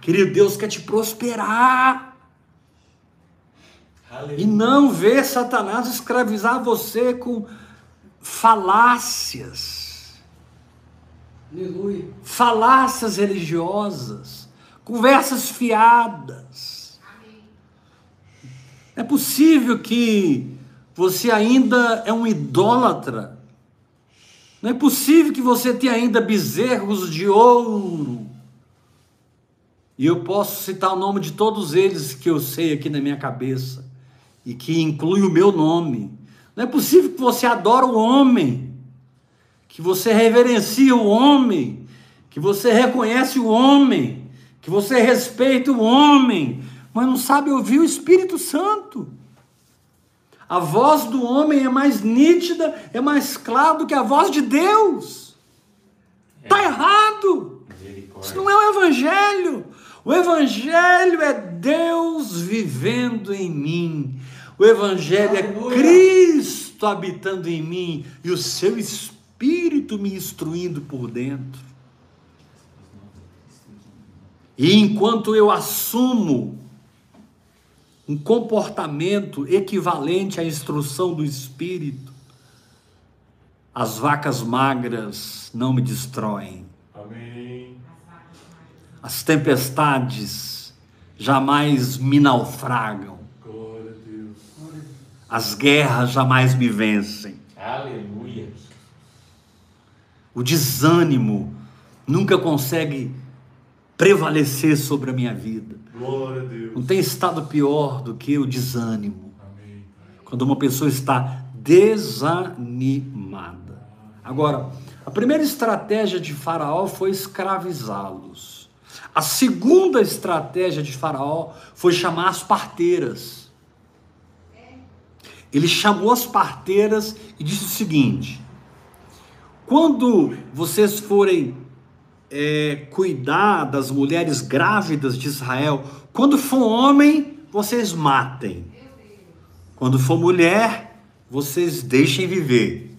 Querido, Deus quer te prosperar. E não ver Satanás escravizar você com falácias. Aleluia. Falácias religiosas, conversas fiadas. É possível que você ainda é um idólatra. Não é possível que você tenha ainda bezerros de ouro. E eu posso citar o nome de todos eles que eu sei aqui na minha cabeça e que inclui o meu nome. Não é possível que você adora o homem, que você reverencia o homem, que você reconhece o homem, que você respeita o homem, mas não sabe ouvir o Espírito Santo. A voz do homem é mais nítida, é mais clara do que a voz de Deus. Está errado. Misericórdia. Isso não é o Evangelho. O Evangelho é Deus vivendo em mim. O Evangelho é Aleluia. Cristo habitando em mim e o seu Espírito me instruindo por dentro. E enquanto eu assumo um comportamento equivalente à instrução do Espírito, as vacas magras não me destroem. Amém. As tempestades jamais me naufragam. As guerras jamais me vencem. Aleluia. O desânimo nunca consegue prevalecer sobre a minha vida. Glória a Deus. Não tem estado pior do que o desânimo. Amém. Quando uma pessoa está desanimada. Agora, a primeira estratégia de Faraó foi escravizá-los. A segunda estratégia de Faraó foi chamar as parteiras. Ele chamou as parteiras e disse o seguinte: quando vocês forem é, cuidar das mulheres grávidas de Israel, quando for homem, vocês matem. Quando for mulher, vocês deixem viver.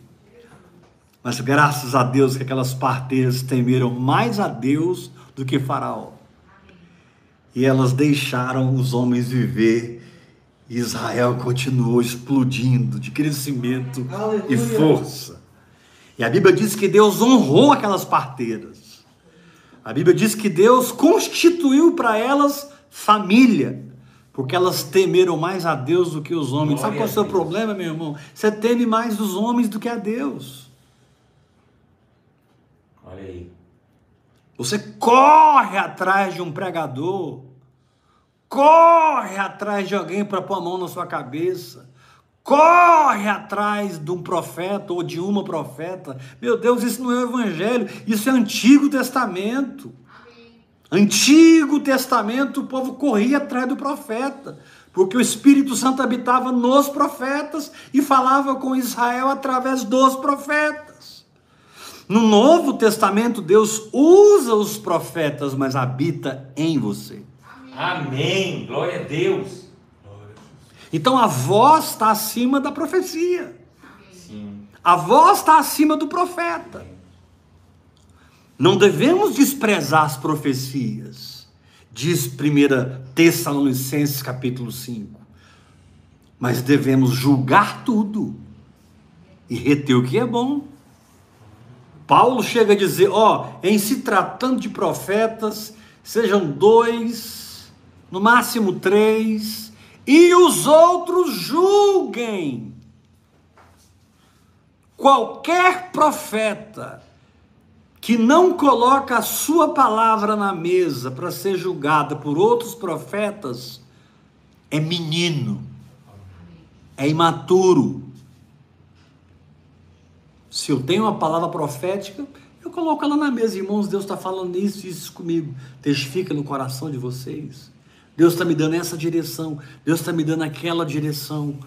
Mas graças a Deus que aquelas parteiras temeram mais a Deus do que Faraó. E elas deixaram os homens viver. E Israel continuou explodindo de crescimento e Aleluia. força. E a Bíblia diz que Deus honrou aquelas parteiras. A Bíblia diz que Deus constituiu para elas família, porque elas temeram mais a Deus do que os homens. Sabe Glória qual é o seu problema, meu irmão? Você teme mais os homens do que a Deus. Olha aí. Você corre atrás de um pregador, corre atrás de alguém para pôr a mão na sua cabeça, corre atrás de um profeta ou de uma profeta. Meu Deus, isso não é o Evangelho, isso é Antigo Testamento. Antigo Testamento, o povo corria atrás do profeta, porque o Espírito Santo habitava nos profetas e falava com Israel através dos profetas. No Novo Testamento, Deus usa os profetas, mas habita em você. Amém. Glória a Deus. Então a voz está acima da profecia, Sim. a voz está acima do profeta. Não devemos desprezar as profecias, diz 1 Tessalonicenses capítulo 5, mas devemos julgar tudo e reter o que é bom. Paulo chega a dizer: ó, em se tratando de profetas, sejam dois, no máximo três, e os outros julguem. Qualquer profeta que não coloca a sua palavra na mesa para ser julgada por outros profetas é menino, é imaturo. Se eu tenho uma palavra profética, eu coloco ela na mesa, irmãos. Deus está falando isso isso comigo. Testifica no coração de vocês. Deus está me dando essa direção, Deus está me dando aquela direção.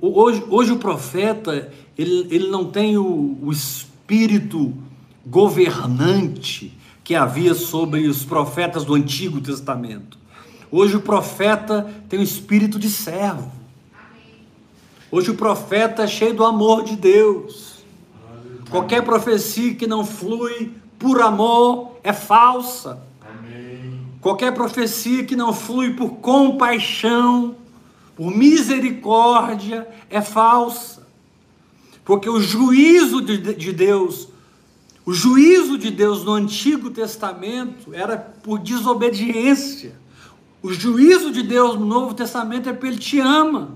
Hoje, hoje o profeta, ele, ele não tem o, o espírito governante que havia sobre os profetas do Antigo Testamento. Hoje o profeta tem o espírito de servo. Hoje o profeta é cheio do amor de Deus. Qualquer profecia que não flui por amor é falsa. Qualquer profecia que não flui por compaixão, por misericórdia, é falsa. Porque o juízo de Deus, o juízo de Deus no Antigo Testamento era por desobediência. O juízo de Deus no Novo Testamento é porque Ele te ama.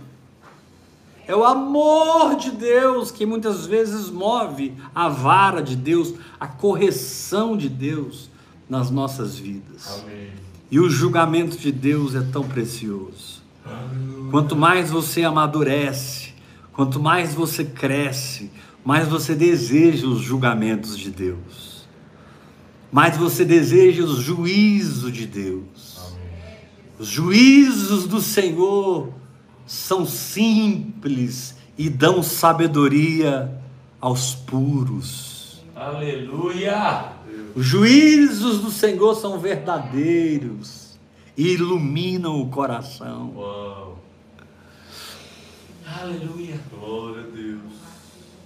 É o amor de Deus que muitas vezes move a vara de Deus, a correção de Deus nas nossas vidas. Amém. E o julgamento de Deus é tão precioso. Quanto mais você amadurece, quanto mais você cresce, mais você deseja os julgamentos de Deus. Mais você deseja os juízos de Deus. Amém. Os juízos do Senhor são simples e dão sabedoria aos puros. Aleluia! Os juízos do Senhor são verdadeiros e iluminam o coração. Uau. Aleluia. Glória a Deus.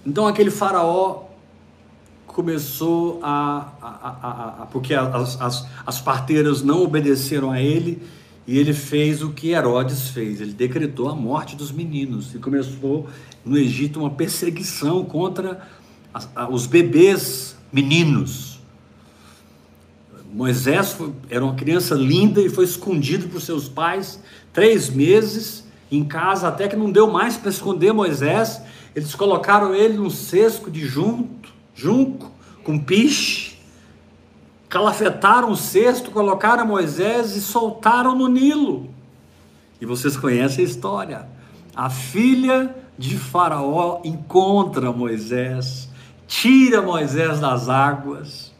Então aquele faraó começou a. a, a, a porque as, as, as parteiras não obedeceram a ele e ele fez o que Herodes fez. Ele decretou a morte dos meninos e começou no Egito uma perseguição contra os bebês meninos. Moisés foi, era uma criança linda e foi escondido por seus pais três meses em casa, até que não deu mais para esconder Moisés. Eles colocaram ele num cesto de junto, junco, com piche, calafetaram o cesto, colocaram Moisés e soltaram no Nilo. E vocês conhecem a história. A filha de Faraó encontra Moisés, tira Moisés das águas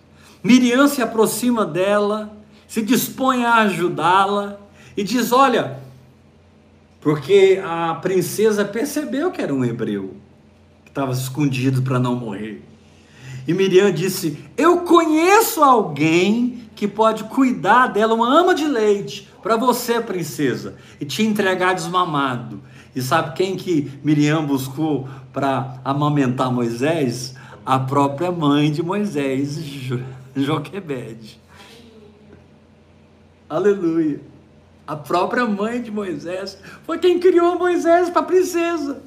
Miriam se aproxima dela, se dispõe a ajudá-la e diz: Olha, porque a princesa percebeu que era um hebreu, que estava escondido para não morrer. E Miriam disse: Eu conheço alguém que pode cuidar dela, uma ama de leite, para você, princesa, e te entregar desmamado. E sabe quem que Miriam buscou para amamentar Moisés? A própria mãe de Moisés, *laughs* Joquebede. Aleluia. A própria mãe de Moisés foi quem criou Moisés para princesa.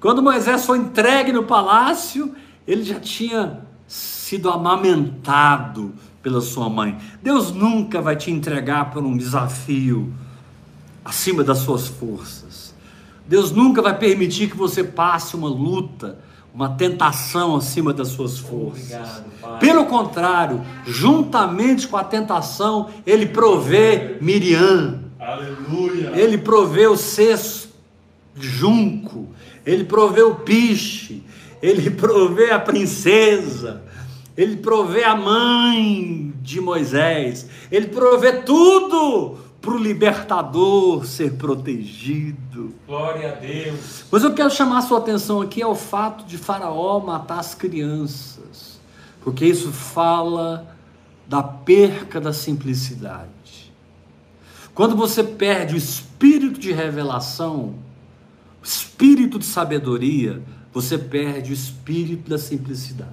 Quando Moisés foi entregue no palácio, ele já tinha sido amamentado pela sua mãe. Deus nunca vai te entregar por um desafio acima das suas forças. Deus nunca vai permitir que você passe uma luta uma tentação acima das suas forças. Obrigado, Pelo contrário, juntamente com a tentação, ele provê Miriam. Aleluia. Ele provê o cesto junco, ele provê o piche, ele *laughs* provê a princesa, ele provê a mãe de Moisés, ele provê tudo para o libertador ser protegido. Glória a Deus. Mas eu quero chamar a sua atenção aqui ao fato de Faraó matar as crianças, porque isso fala da perca da simplicidade. Quando você perde o espírito de revelação, o espírito de sabedoria, você perde o espírito da simplicidade.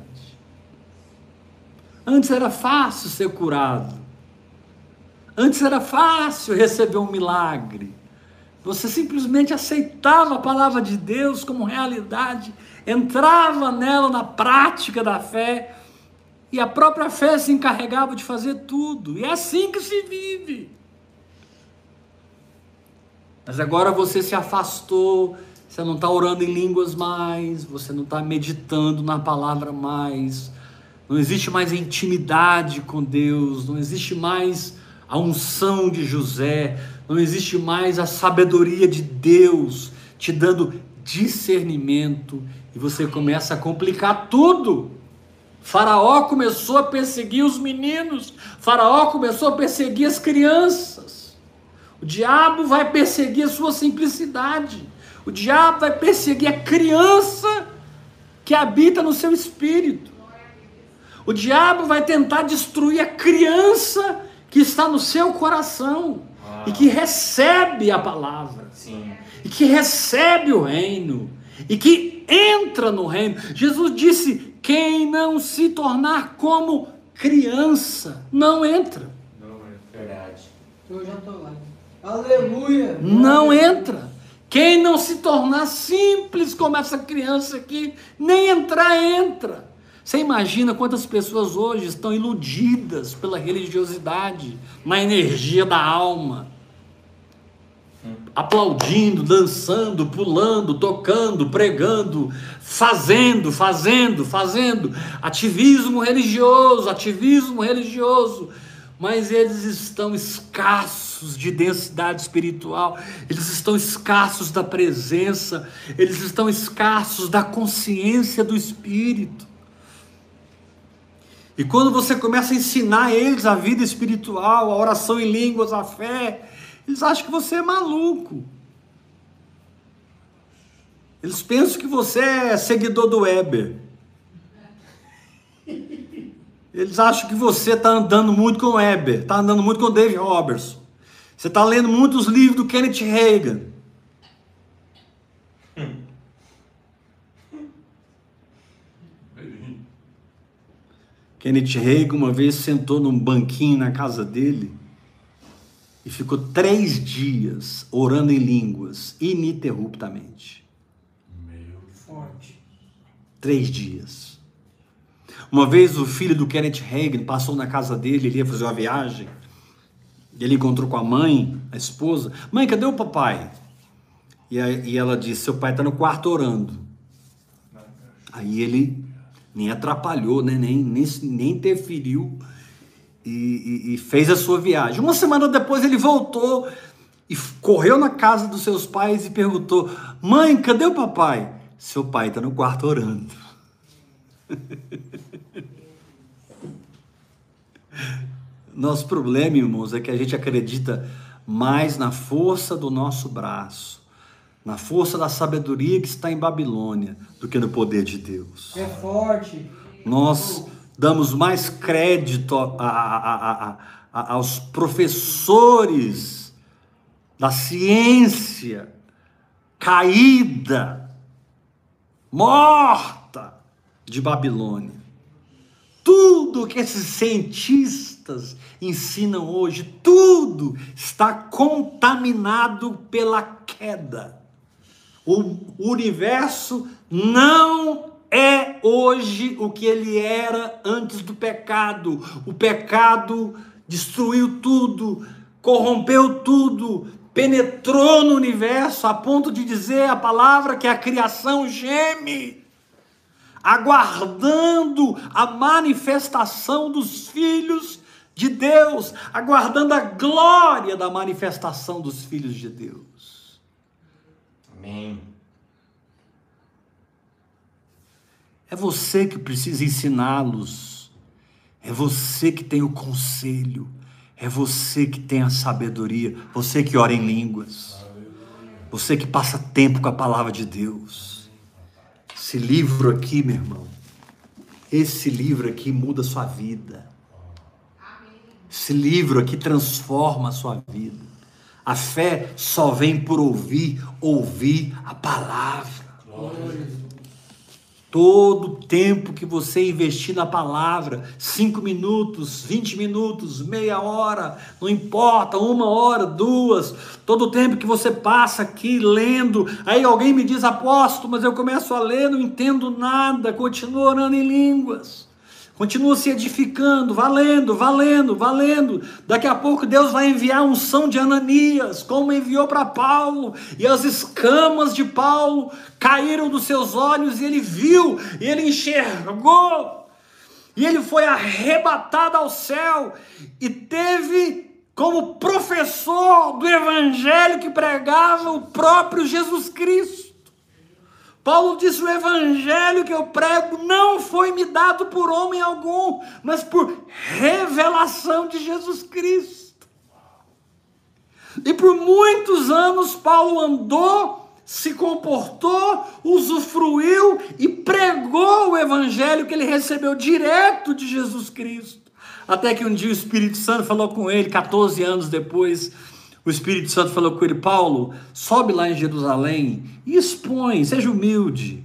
Antes era fácil ser curado. Antes era fácil receber um milagre. Você simplesmente aceitava a palavra de Deus como realidade, entrava nela na prática da fé, e a própria fé se encarregava de fazer tudo. E é assim que se vive. Mas agora você se afastou, você não está orando em línguas mais, você não está meditando na palavra mais, não existe mais intimidade com Deus, não existe mais a unção de José, não existe mais a sabedoria de Deus te dando discernimento e você começa a complicar tudo. Faraó começou a perseguir os meninos, Faraó começou a perseguir as crianças. O diabo vai perseguir a sua simplicidade. O diabo vai perseguir a criança que habita no seu espírito. O diabo vai tentar destruir a criança que está no seu coração e que recebe a palavra. Sim. E que recebe o reino e que entra no reino. Jesus disse: quem não se tornar como criança não entra. Não é verdade. Eu já estou lá. Aleluia. Não entra. Quem não se tornar simples como essa criança aqui, nem entrar, entra. Você imagina quantas pessoas hoje estão iludidas pela religiosidade, na energia da alma, aplaudindo, dançando, pulando, tocando, pregando, fazendo, fazendo, fazendo, ativismo religioso, ativismo religioso, mas eles estão escassos de densidade espiritual, eles estão escassos da presença, eles estão escassos da consciência do Espírito. E quando você começa a ensinar eles a vida espiritual, a oração em línguas, a fé, eles acham que você é maluco. Eles pensam que você é seguidor do Weber. Eles acham que você está andando muito com o Weber, está andando muito com o Dave Robertson. Você está lendo muitos livros do Kenneth Reagan. Kenneth Reagan uma vez sentou num banquinho na casa dele e ficou três dias orando em línguas, ininterruptamente. Forte. Três dias. Uma vez o filho do Kenneth Reagan passou na casa dele, ele ia fazer uma viagem. E ele encontrou com a mãe, a esposa. Mãe, cadê o papai? E, aí, e ela disse: Seu pai está no quarto orando. Aí ele nem atrapalhou, né? nem, nem, nem interferiu e, e, e fez a sua viagem. Uma semana depois ele voltou e correu na casa dos seus pais e perguntou: Mãe, cadê o papai? Seu pai está no quarto orando. *laughs* Nosso problema, irmãos, é que a gente acredita mais na força do nosso braço, na força da sabedoria que está em Babilônia, do que no poder de Deus. É forte. Nós damos mais crédito a- a- a- aos professores da ciência caída, morta de Babilônia. Tudo que esses cientistas ensinam hoje, tudo está contaminado pela queda. O universo não é hoje o que ele era antes do pecado. O pecado destruiu tudo, corrompeu tudo, penetrou no universo a ponto de dizer a palavra que a criação geme, aguardando a manifestação dos filhos de Deus, aguardando a glória da manifestação dos filhos de Deus. Amém. É você que precisa ensiná-los. É você que tem o conselho. É você que tem a sabedoria. Você que ora em línguas. Você que passa tempo com a palavra de Deus. Esse livro aqui, meu irmão. Esse livro aqui muda a sua vida. Esse livro aqui transforma a sua vida. A fé só vem por ouvir, ouvir a palavra. Todo tempo que você investir na palavra, cinco minutos, 20 minutos, meia hora, não importa, uma hora, duas, todo tempo que você passa aqui lendo, aí alguém me diz, apóstolo, mas eu começo a ler, não entendo nada, continuo orando em línguas. Continua se edificando, valendo, valendo, valendo. Daqui a pouco Deus vai enviar a unção de Ananias, como enviou para Paulo, e as escamas de Paulo caíram dos seus olhos e ele viu, e ele enxergou. e ele foi arrebatado ao céu e teve como professor do evangelho que pregava o próprio Jesus Cristo. Paulo disse: o evangelho que eu prego não foi me dado por homem algum, mas por revelação de Jesus Cristo. E por muitos anos Paulo andou se comportou, usufruiu e pregou o evangelho que ele recebeu direto de Jesus Cristo. Até que um dia o Espírito Santo falou com ele, 14 anos depois, o Espírito Santo falou com ele: Paulo, sobe lá em Jerusalém e expõe, seja humilde.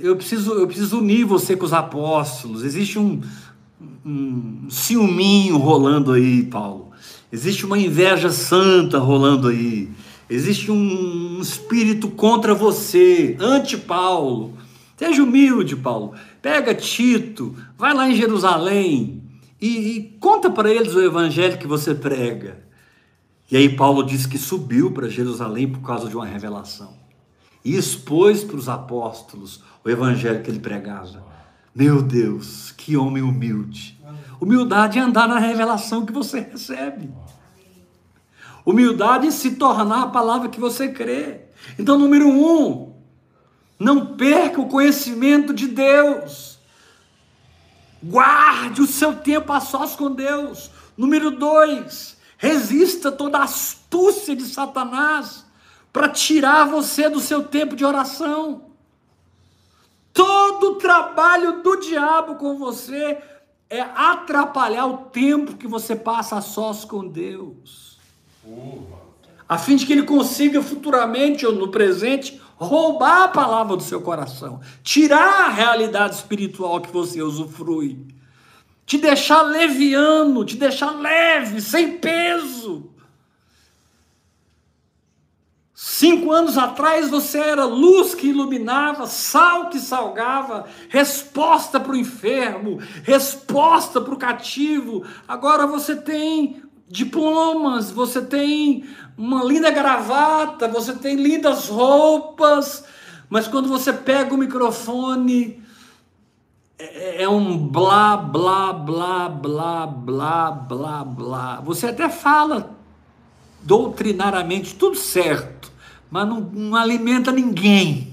Eu preciso, eu preciso unir você com os apóstolos. Existe um, um ciúminho rolando aí, Paulo. Existe uma inveja santa rolando aí. Existe um espírito contra você, anti-Paulo. Seja humilde, Paulo. Pega Tito, vai lá em Jerusalém e, e conta para eles o evangelho que você prega. E aí Paulo diz que subiu para Jerusalém por causa de uma revelação. E expôs para os apóstolos o evangelho que ele pregava. Meu Deus, que homem humilde. Humildade é andar na revelação que você recebe. Humildade é se tornar a palavra que você crê. Então, número um, não perca o conhecimento de Deus. Guarde o seu tempo a sós com Deus. Número dois, resista toda a astúcia de Satanás para tirar você do seu tempo de oração. Todo o trabalho do diabo com você é atrapalhar o tempo que você passa a sós com Deus. A fim de que ele consiga futuramente ou no presente roubar a palavra do seu coração, tirar a realidade espiritual que você usufrui, te deixar leviano, te deixar leve, sem peso. Cinco anos atrás você era luz que iluminava, sal que salgava, resposta para o enfermo, resposta para o cativo. Agora você tem diplomas, você tem uma linda gravata, você tem lindas roupas, mas quando você pega o microfone, é, é um blá, blá, blá, blá, blá, blá, blá. Você até fala doutrinariamente tudo certo, mas não, não alimenta ninguém.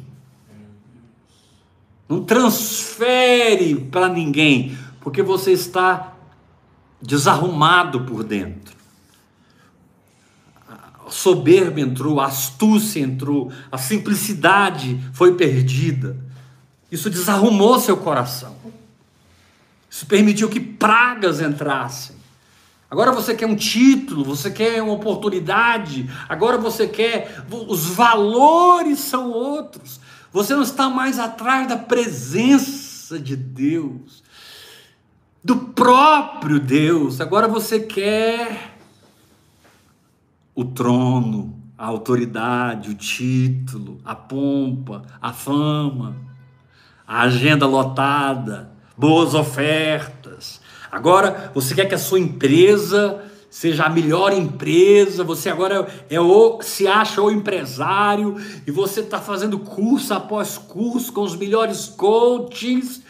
Não transfere para ninguém, porque você está desarrumado por dentro. A soberba entrou, a astúcia entrou, a simplicidade foi perdida. Isso desarrumou seu coração. Isso permitiu que pragas entrassem. Agora você quer um título, você quer uma oportunidade, agora você quer. Os valores são outros. Você não está mais atrás da presença de Deus do próprio Deus. Agora você quer o trono, a autoridade, o título, a pompa, a fama, a agenda lotada, boas ofertas. Agora você quer que a sua empresa seja a melhor empresa, você agora é o, se acha o empresário e você está fazendo curso após curso com os melhores coachings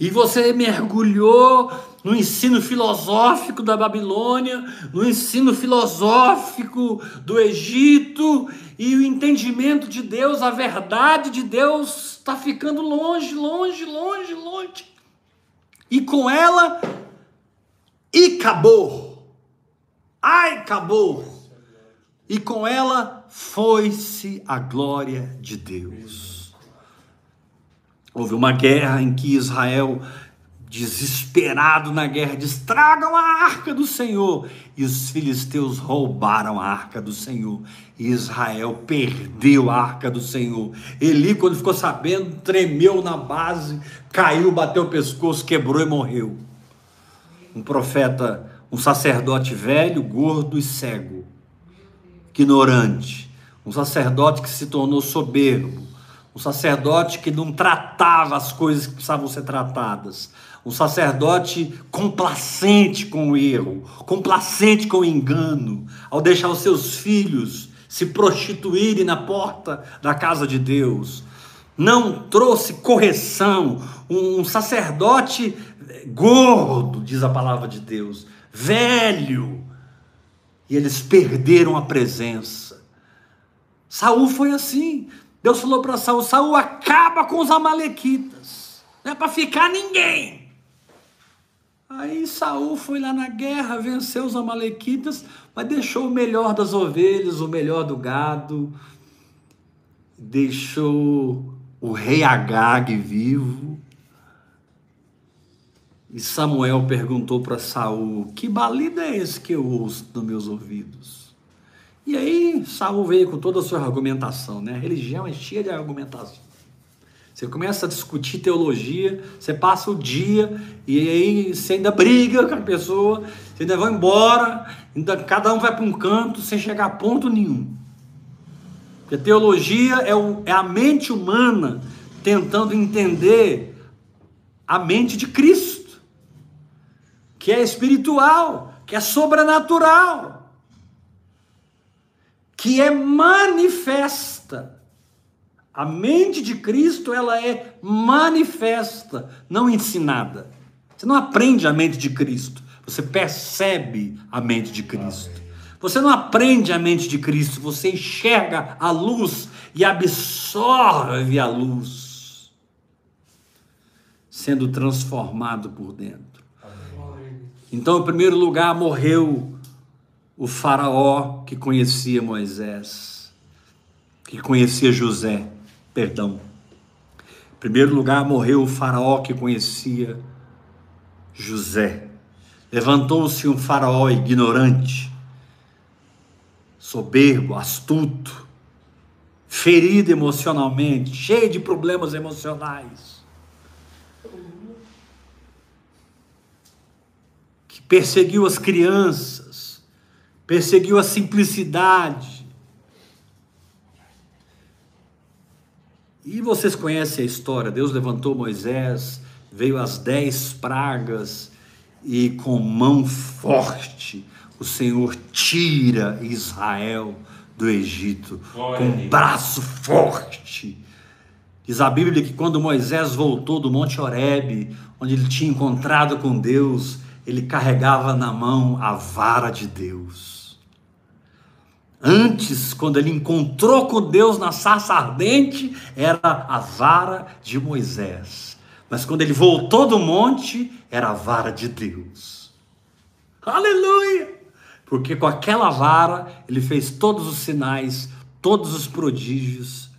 e você mergulhou no ensino filosófico da Babilônia, no ensino filosófico do Egito, e o entendimento de Deus, a verdade de Deus está ficando longe, longe, longe, longe. E com ela, e acabou. Ai, acabou. E com ela foi-se a glória de Deus. Houve uma guerra em que Israel, desesperado na guerra, diz: tragam a arca do Senhor. E os filisteus roubaram a arca do Senhor. E Israel perdeu a arca do Senhor. Eli, quando ficou sabendo, tremeu na base, caiu, bateu o pescoço, quebrou e morreu. Um profeta, um sacerdote velho, gordo e cego, ignorante. Um sacerdote que se tornou soberbo um sacerdote que não tratava as coisas que precisavam ser tratadas, um sacerdote complacente com o erro, complacente com o engano, ao deixar os seus filhos se prostituírem na porta da casa de Deus, não trouxe correção, um sacerdote gordo, diz a palavra de Deus, velho. E eles perderam a presença. Saul foi assim. Deus falou para Saul: Saul acaba com os amalequitas. Não é para ficar ninguém. Aí Saul foi lá na guerra, venceu os amalequitas, mas deixou o melhor das ovelhas, o melhor do gado, deixou o rei Agag vivo. E Samuel perguntou para Saul: Que balido é esse que eu ouço nos meus ouvidos? E aí Saul veio com toda a sua argumentação, né? A religião é cheia de argumentação. Você começa a discutir teologia, você passa o dia e aí você ainda briga com a pessoa, você ainda vai embora, ainda cada um vai para um canto sem chegar a ponto nenhum. Porque teologia é, o, é a mente humana tentando entender a mente de Cristo, que é espiritual, que é sobrenatural, que é manifesta a mente de Cristo, ela é manifesta, não ensinada. Você não aprende a mente de Cristo, você percebe a mente de Cristo. Você não aprende a mente de Cristo, você enxerga a luz e absorve a luz, sendo transformado por dentro. Então, em primeiro lugar, morreu o Faraó que conhecia Moisés, que conhecia José perdão. Em primeiro lugar, morreu o faraó que conhecia José. Levantou-se um faraó ignorante, soberbo, astuto, ferido emocionalmente, cheio de problemas emocionais. Que perseguiu as crianças, perseguiu a simplicidade, E vocês conhecem a história: Deus levantou Moisés, veio as dez pragas, e com mão forte o Senhor tira Israel do Egito, Glória com um braço forte. Diz a Bíblia que quando Moisés voltou do Monte Horebe, onde ele tinha encontrado com Deus, ele carregava na mão a vara de Deus. Antes, quando ele encontrou com Deus na sarça ardente, era a vara de Moisés. Mas quando ele voltou do monte, era a vara de Deus. Aleluia! Porque com aquela vara ele fez todos os sinais, todos os prodígios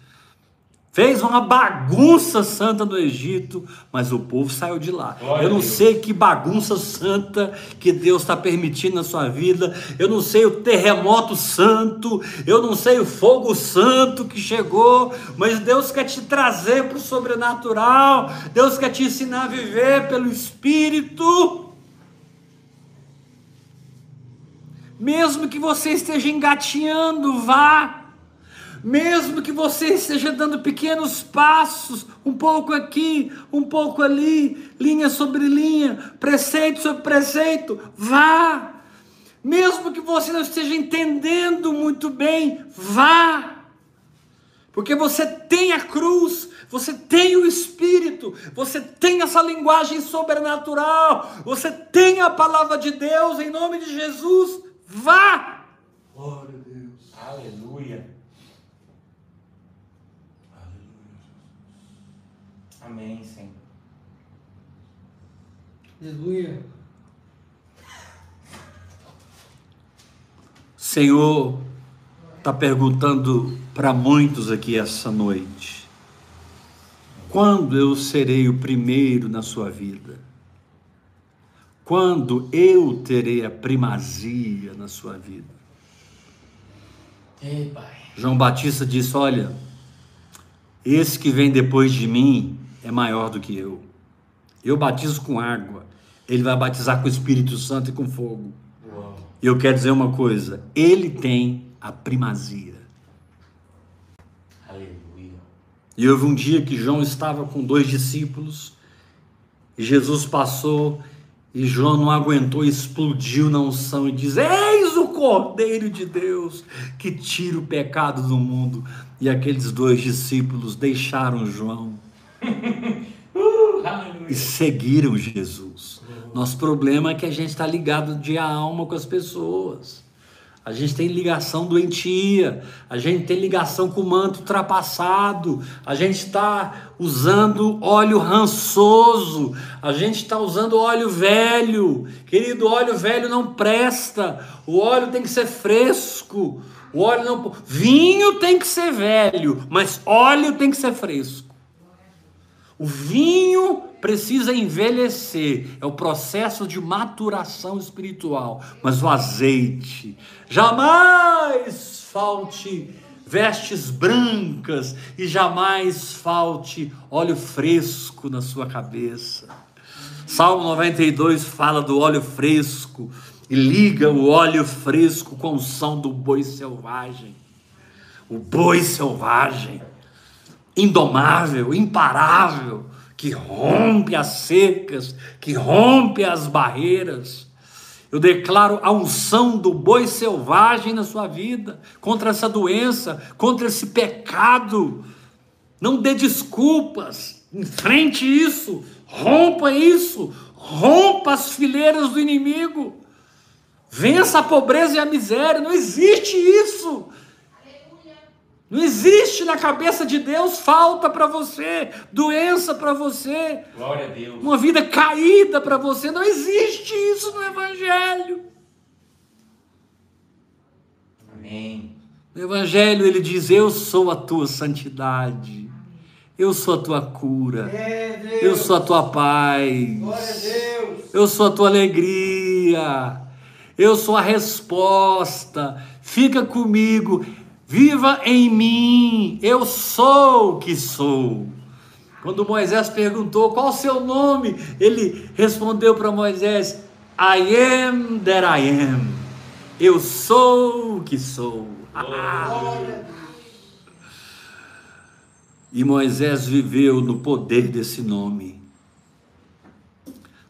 Fez uma bagunça santa no Egito, mas o povo saiu de lá. Glória eu não sei que bagunça santa que Deus está permitindo na sua vida. Eu não sei o terremoto santo. Eu não sei o fogo santo que chegou. Mas Deus quer te trazer para o sobrenatural. Deus quer te ensinar a viver pelo Espírito. Mesmo que você esteja engatinhando, vá mesmo que você esteja dando pequenos passos, um pouco aqui, um pouco ali, linha sobre linha, preceito sobre preceito, vá. Mesmo que você não esteja entendendo muito bem, vá. Porque você tem a cruz, você tem o Espírito, você tem essa linguagem sobrenatural, você tem a palavra de Deus em nome de Jesus, vá. Glória a Deus. Aleluia. Amém, Senhor. Aleluia. Senhor está perguntando para muitos aqui essa noite: quando eu serei o primeiro na sua vida? Quando eu terei a primazia na sua vida? Ei, Pai. João Batista disse: Olha, esse que vem depois de mim é maior do que eu. Eu batizo com água, ele vai batizar com o Espírito Santo e com fogo. E eu quero dizer uma coisa: ele tem a primazia. Aleluia. E houve um dia que João estava com dois discípulos, e Jesus passou, e João não aguentou, explodiu na unção e diz: Eis o Cordeiro de Deus que tira o pecado do mundo. E aqueles dois discípulos deixaram João *laughs* e seguiram Jesus. Nosso problema é que a gente está ligado de alma com as pessoas. A gente tem ligação doentia, a gente tem ligação com o manto ultrapassado, a gente está usando óleo rançoso, a gente está usando óleo velho. Querido, óleo velho não presta, o óleo tem que ser fresco, o óleo não. Vinho tem que ser velho, mas óleo tem que ser fresco. O vinho precisa envelhecer, é o processo de maturação espiritual, mas o azeite jamais falte vestes brancas e jamais falte óleo fresco na sua cabeça. Salmo 92 fala do óleo fresco e liga o óleo fresco com o som do boi selvagem. O boi selvagem indomável, imparável, que rompe as secas, que rompe as barreiras. Eu declaro a unção do boi selvagem na sua vida, contra essa doença, contra esse pecado. Não dê desculpas, enfrente isso, rompa isso, rompa as fileiras do inimigo. Vença a pobreza e a miséria, não existe isso. Não existe na cabeça de Deus falta para você, doença para você, Glória a Deus. uma vida caída para você. Não existe isso no Evangelho. Amém. No Evangelho ele diz: Eu sou a tua santidade, eu sou a tua cura, É, Deus. eu sou a tua paz, Glória a Deus. eu sou a tua alegria, eu sou a resposta. Fica comigo, viva em mim, eu sou o que sou. Quando Moisés perguntou qual o seu nome, ele respondeu para Moisés: I am that I am. Eu sou o que sou. E Moisés viveu no poder desse nome.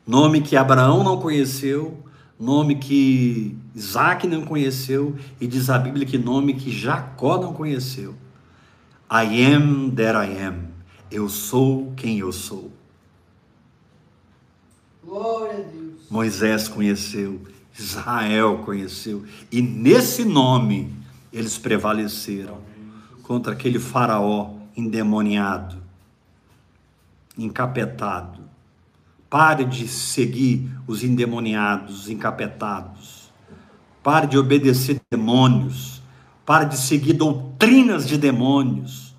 Nome que Abraão não conheceu, nome que Isaac não conheceu, e diz a Bíblia que nome que Jacó não conheceu. I am that I am. Eu sou quem eu sou. Glória a Deus. Moisés conheceu, Israel conheceu, e nesse nome eles prevaleceram contra aquele faraó endemoniado, encapetado. Pare de seguir os endemoniados, encapetados. Pare de obedecer demônios. Pare de seguir doutrinas de demônios.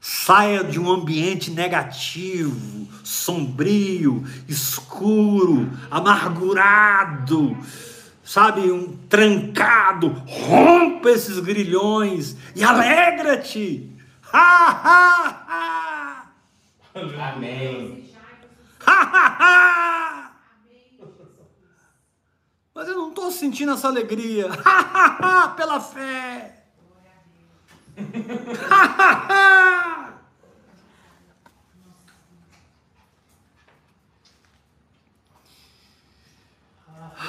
Saia de um ambiente negativo, sombrio, escuro, amargurado, sabe, um trancado. Rompa esses grilhões e alegra-te. Ha, ha, ha. Amém. *laughs* Mas eu não estou sentindo essa alegria. *laughs* Pela fé. *laughs*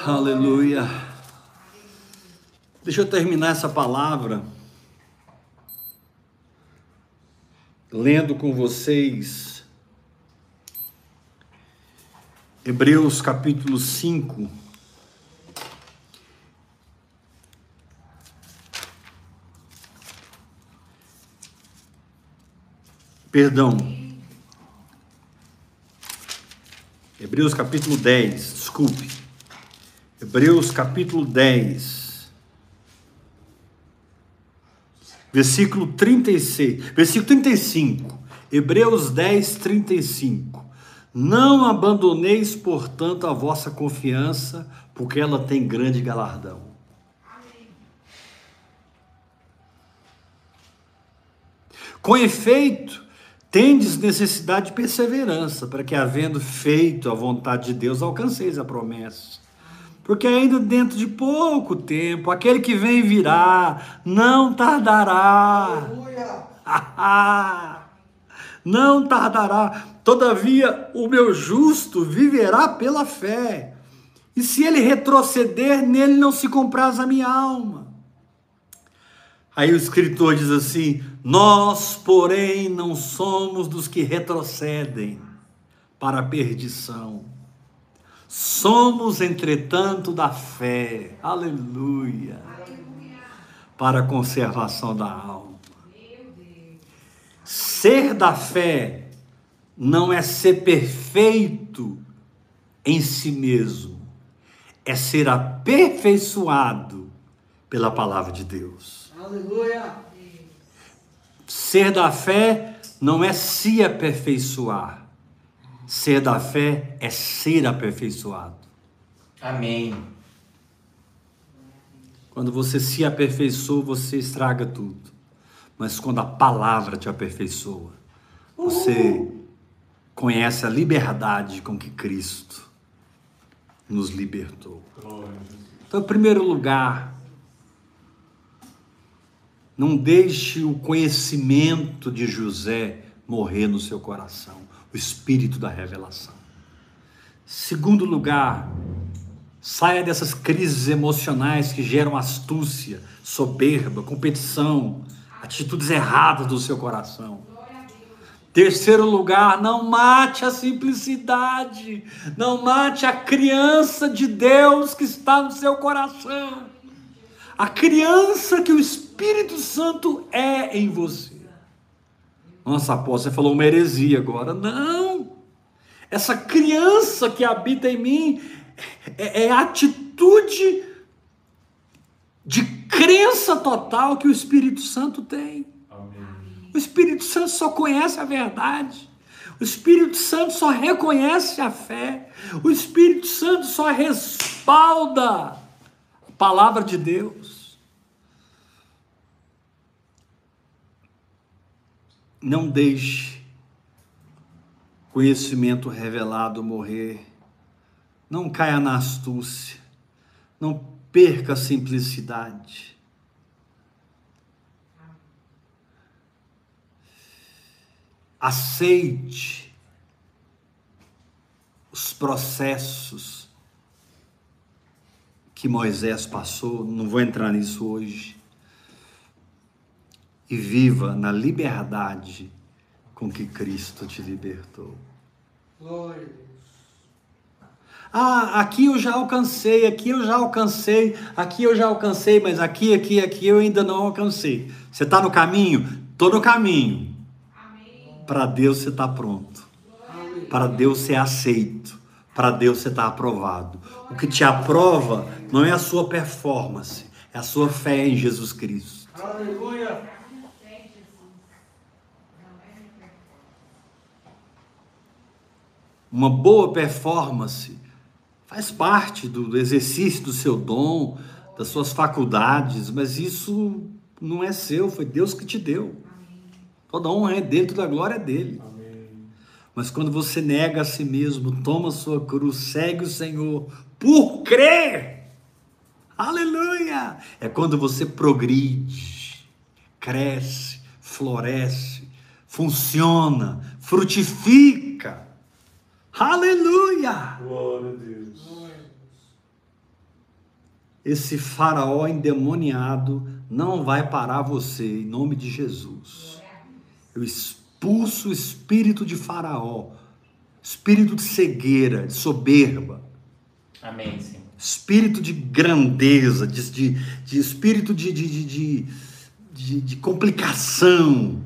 Aleluia. Deixa eu terminar essa palavra lendo com vocês Hebreus capítulo 5. Perdão. Hebreus capítulo 10, desculpe. Hebreus capítulo 10. Versículo 36, versículo 35. Hebreus 10, 35. Não abandoneis, portanto, a vossa confiança, porque ela tem grande galardão. Com efeito, tendes necessidade de perseverança, para que, havendo feito a vontade de Deus, alcanceis a promessa. Porque ainda dentro de pouco tempo, aquele que vem virá, não tardará. Aleluia. *laughs* *laughs* não tardará. Todavia, o meu justo viverá pela fé. E se ele retroceder, nele não se compraz a minha alma. Aí o escritor diz assim: Nós, porém, não somos dos que retrocedem para a perdição. Somos, entretanto, da fé, aleluia, para a conservação da alma. Ser da fé não é ser perfeito em si mesmo, é ser aperfeiçoado pela palavra de Deus. Aleluia. Ser da fé não é se aperfeiçoar. Ser da fé é ser aperfeiçoado. Amém. Quando você se aperfeiçoa, você estraga tudo. Mas quando a palavra te aperfeiçoa, você conhece a liberdade com que Cristo nos libertou. Então, em primeiro lugar, não deixe o conhecimento de José morrer no seu coração, o espírito da revelação. Segundo lugar, saia dessas crises emocionais que geram astúcia, soberba, competição, atitudes erradas do seu coração. Terceiro lugar, não mate a simplicidade, não mate a criança de Deus que está no seu coração, a criança que o Espírito Santo é em você. Nossa, apóstolo, você falou uma heresia agora. Não! Essa criança que habita em mim é, é atitude de crença total que o Espírito Santo tem. O Espírito Santo só conhece a verdade. O Espírito Santo só reconhece a fé. O Espírito Santo só respalda a palavra de Deus. Não deixe conhecimento revelado morrer. Não caia na astúcia. Não perca a simplicidade. aceite os processos que Moisés passou, não vou entrar nisso hoje, e viva na liberdade com que Cristo te libertou. Glória. Ah, aqui eu já alcancei, aqui eu já alcancei, aqui eu já alcancei, mas aqui, aqui, aqui eu ainda não alcancei. Você está no caminho? Estou no caminho. Para Deus você está pronto. Para Deus você é aceito. Para Deus você está aprovado. O que te aprova não é a sua performance, é a sua fé em Jesus Cristo. Aleluia. Uma boa performance faz parte do exercício do seu dom, das suas faculdades, mas isso não é seu, foi Deus que te deu. Toda honra é dele, toda glória é dele. Mas quando você nega a si mesmo, toma a sua cruz, segue o Senhor por crer. Aleluia! É quando você progride, cresce, floresce, funciona, frutifica. Aleluia! Glória a Deus. Esse faraó endemoniado não vai parar você em nome de Jesus. Eu expulso o espírito de Faraó, espírito de cegueira, de soberba, Amém, Senhor. espírito de grandeza, de, de, de espírito de, de, de, de, de- de complicação,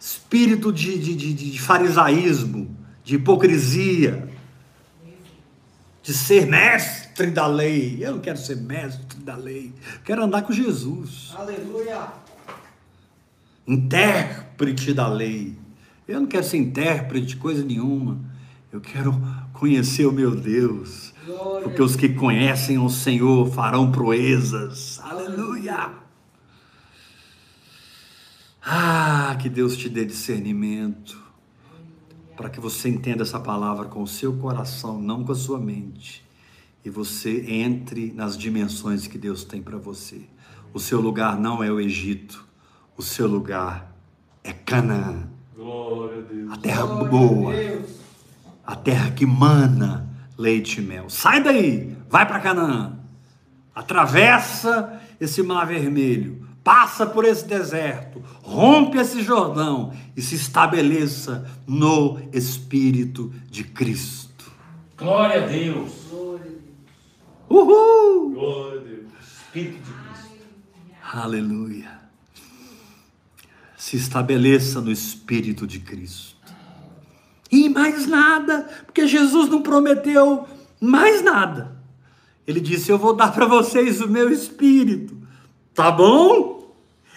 espírito de, de, de, de farisaísmo, de hipocrisia, de ser mestre da lei. Eu não quero ser mestre da lei, quero andar com Jesus Aleluia. intérprete da lei. Eu não quero ser intérprete de coisa nenhuma. Eu quero conhecer o meu Deus. Glória. Porque os que conhecem o Senhor farão proezas. Aleluia! Ah, que Deus te dê discernimento. Para que você entenda essa palavra com o seu coração, não com a sua mente. E você entre nas dimensões que Deus tem para você. O seu lugar não é o Egito. O seu lugar é Canaã. Glória a Deus. A terra Glória a boa Deus. a terra que mana leite e mel. Sai daí, vai para Canaã. Atravessa esse mar vermelho, passa por esse deserto, rompe esse Jordão e se estabeleça no Espírito de Cristo. Glória a Deus. Glória a Deus. Uhul! Glória a Deus. Espírito de Cristo. Aleluia. Se estabeleça no Espírito de Cristo. E mais nada, porque Jesus não prometeu mais nada. Ele disse: Eu vou dar para vocês o meu Espírito. Tá bom?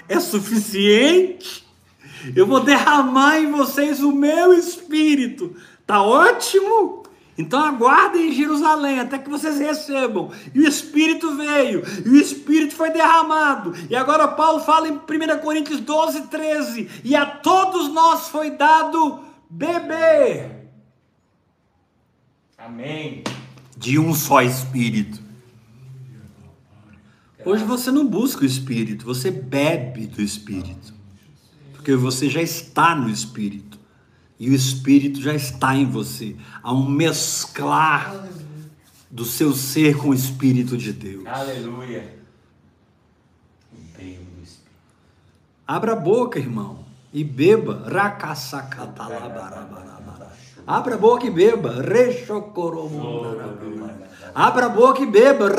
É suficiente? Eu vou derramar em vocês o meu Espírito. Tá ótimo? Então aguardem em Jerusalém até que vocês recebam. E o Espírito veio, e o Espírito foi derramado. E agora Paulo fala em 1 Coríntios 12, 13: E a todos nós foi dado beber Amém. de um só Espírito. Hoje você não busca o Espírito, você bebe do Espírito. Porque você já está no Espírito. E o Espírito já está em você. Há um mesclar do seu ser com o Espírito de Deus. Aleluia. Bebo do Espírito. Abra a boca, irmão, e beba. Racassacatalabarabara. Abra a boca e beba. Abra a boca e beba.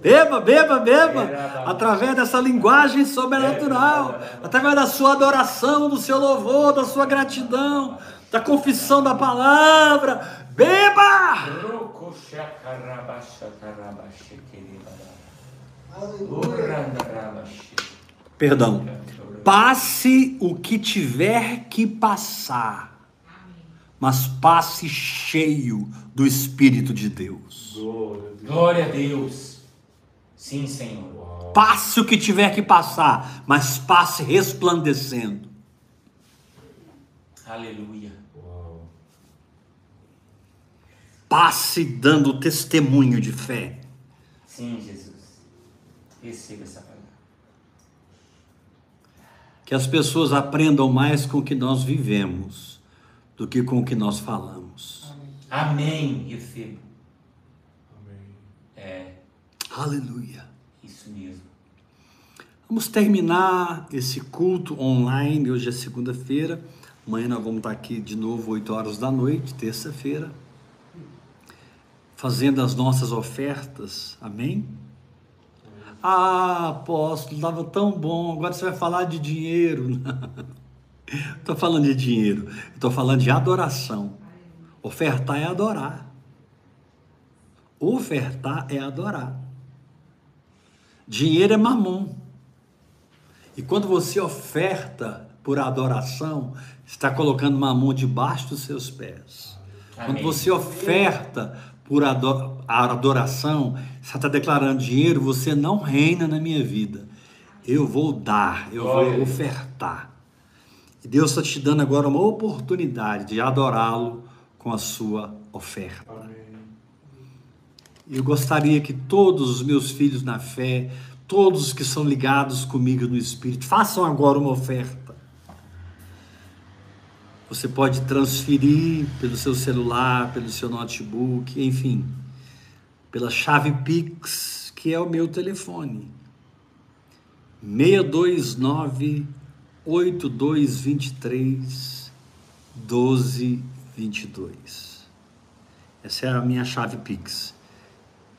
Beba, beba, beba. Através dessa linguagem sobrenatural. Através da sua adoração, do seu louvor, da sua gratidão, da confissão da palavra. Beba! Perdão. Passe o que tiver que passar, mas passe cheio do Espírito de Deus. Glória a Deus. Sim, Senhor. Passe o que tiver que passar, mas passe resplandecendo. Aleluia. Passe dando testemunho de fé. Sim, Jesus. Receba essa. Que as pessoas aprendam mais com o que nós vivemos do que com o que nós falamos. Amém. Recebo. Amém. É Aleluia. isso mesmo. Vamos terminar esse culto online. Hoje é segunda-feira. Amanhã nós vamos estar aqui de novo, 8 horas da noite, terça-feira, fazendo as nossas ofertas. Amém? Ah, apóstolo, estava tão bom. Agora você vai falar de dinheiro. *laughs* Estou falando de dinheiro. Estou falando de adoração. Ofertar é adorar. Ofertar é adorar. Dinheiro é mamon. E quando você oferta por adoração, está colocando mamon debaixo dos seus pés. Quando Amém. você oferta por adoração, você está declarando dinheiro, você não reina na minha vida. Eu vou dar, eu vou ofertar. E Deus está te dando agora uma oportunidade de adorá-lo com a sua oferta. Amém. Eu gostaria que todos os meus filhos na fé, todos que são ligados comigo no Espírito, façam agora uma oferta. Você pode transferir pelo seu celular, pelo seu notebook, enfim, pela chave Pix, que é o meu telefone. 629 8223 1222. Essa é a minha chave Pix.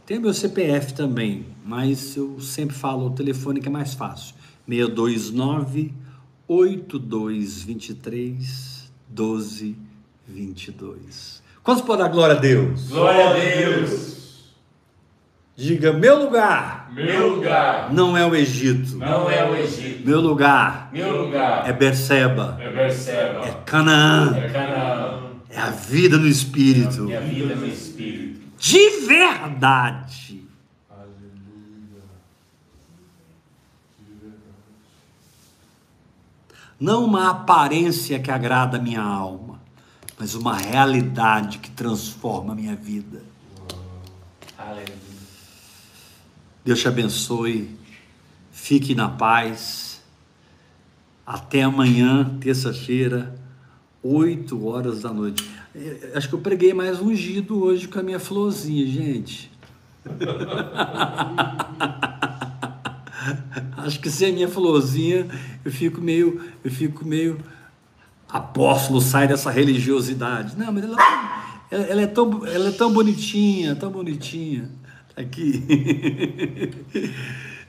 Tem meu CPF também, mas eu sempre falo o telefone que é mais fácil. 629 8223 1222. Quantos podem dar glória a Deus? Glória a Deus. Diga: meu lugar Meu lugar não é o Egito. não é o Egito. Meu lugar Meu lugar é Berseba, é Berseba. é Canaã, É Canaã. é a vida no Espírito. Minha vida no Espírito. De verdade. Aleluia. De verdade. Não uma aparência que agrada a minha alma, mas uma realidade que transforma a minha vida. Aleluia. Deus te abençoe. Fique na paz. Até amanhã, terça-feira, 8 horas da noite. Eh, Acho que eu preguei mais ungido hoje com a minha florzinha, gente. *laughs* Acho que sem a minha florzinha eu fico meio, eu fico meio apóstolo, sai dessa religiosidade. Não, mas ela, ela, ela é, tão, ela é tão bonitinha, tão bonitinha. Tá aqui. *laughs*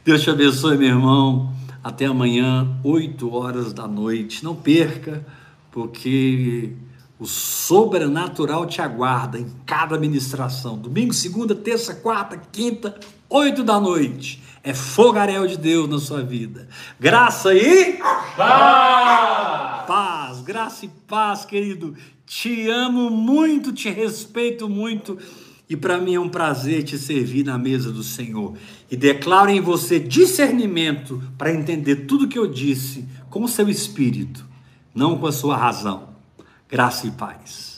Deus te abençoe, meu irmão. Até amanhã, 8 horas da noite. Não perca, porque o sobrenatural te aguarda em cada ministração. Domingo, segunda, terça, quarta, quinta, 8 da noite. É fogaréu de Deus na sua vida. Graça e paz. Paz, graça e paz, querido. Te amo muito, te respeito muito. E para mim é um prazer te servir na mesa do Senhor. E declaro em você discernimento para entender tudo que eu disse com o seu espírito, não com a sua razão. Graça e paz.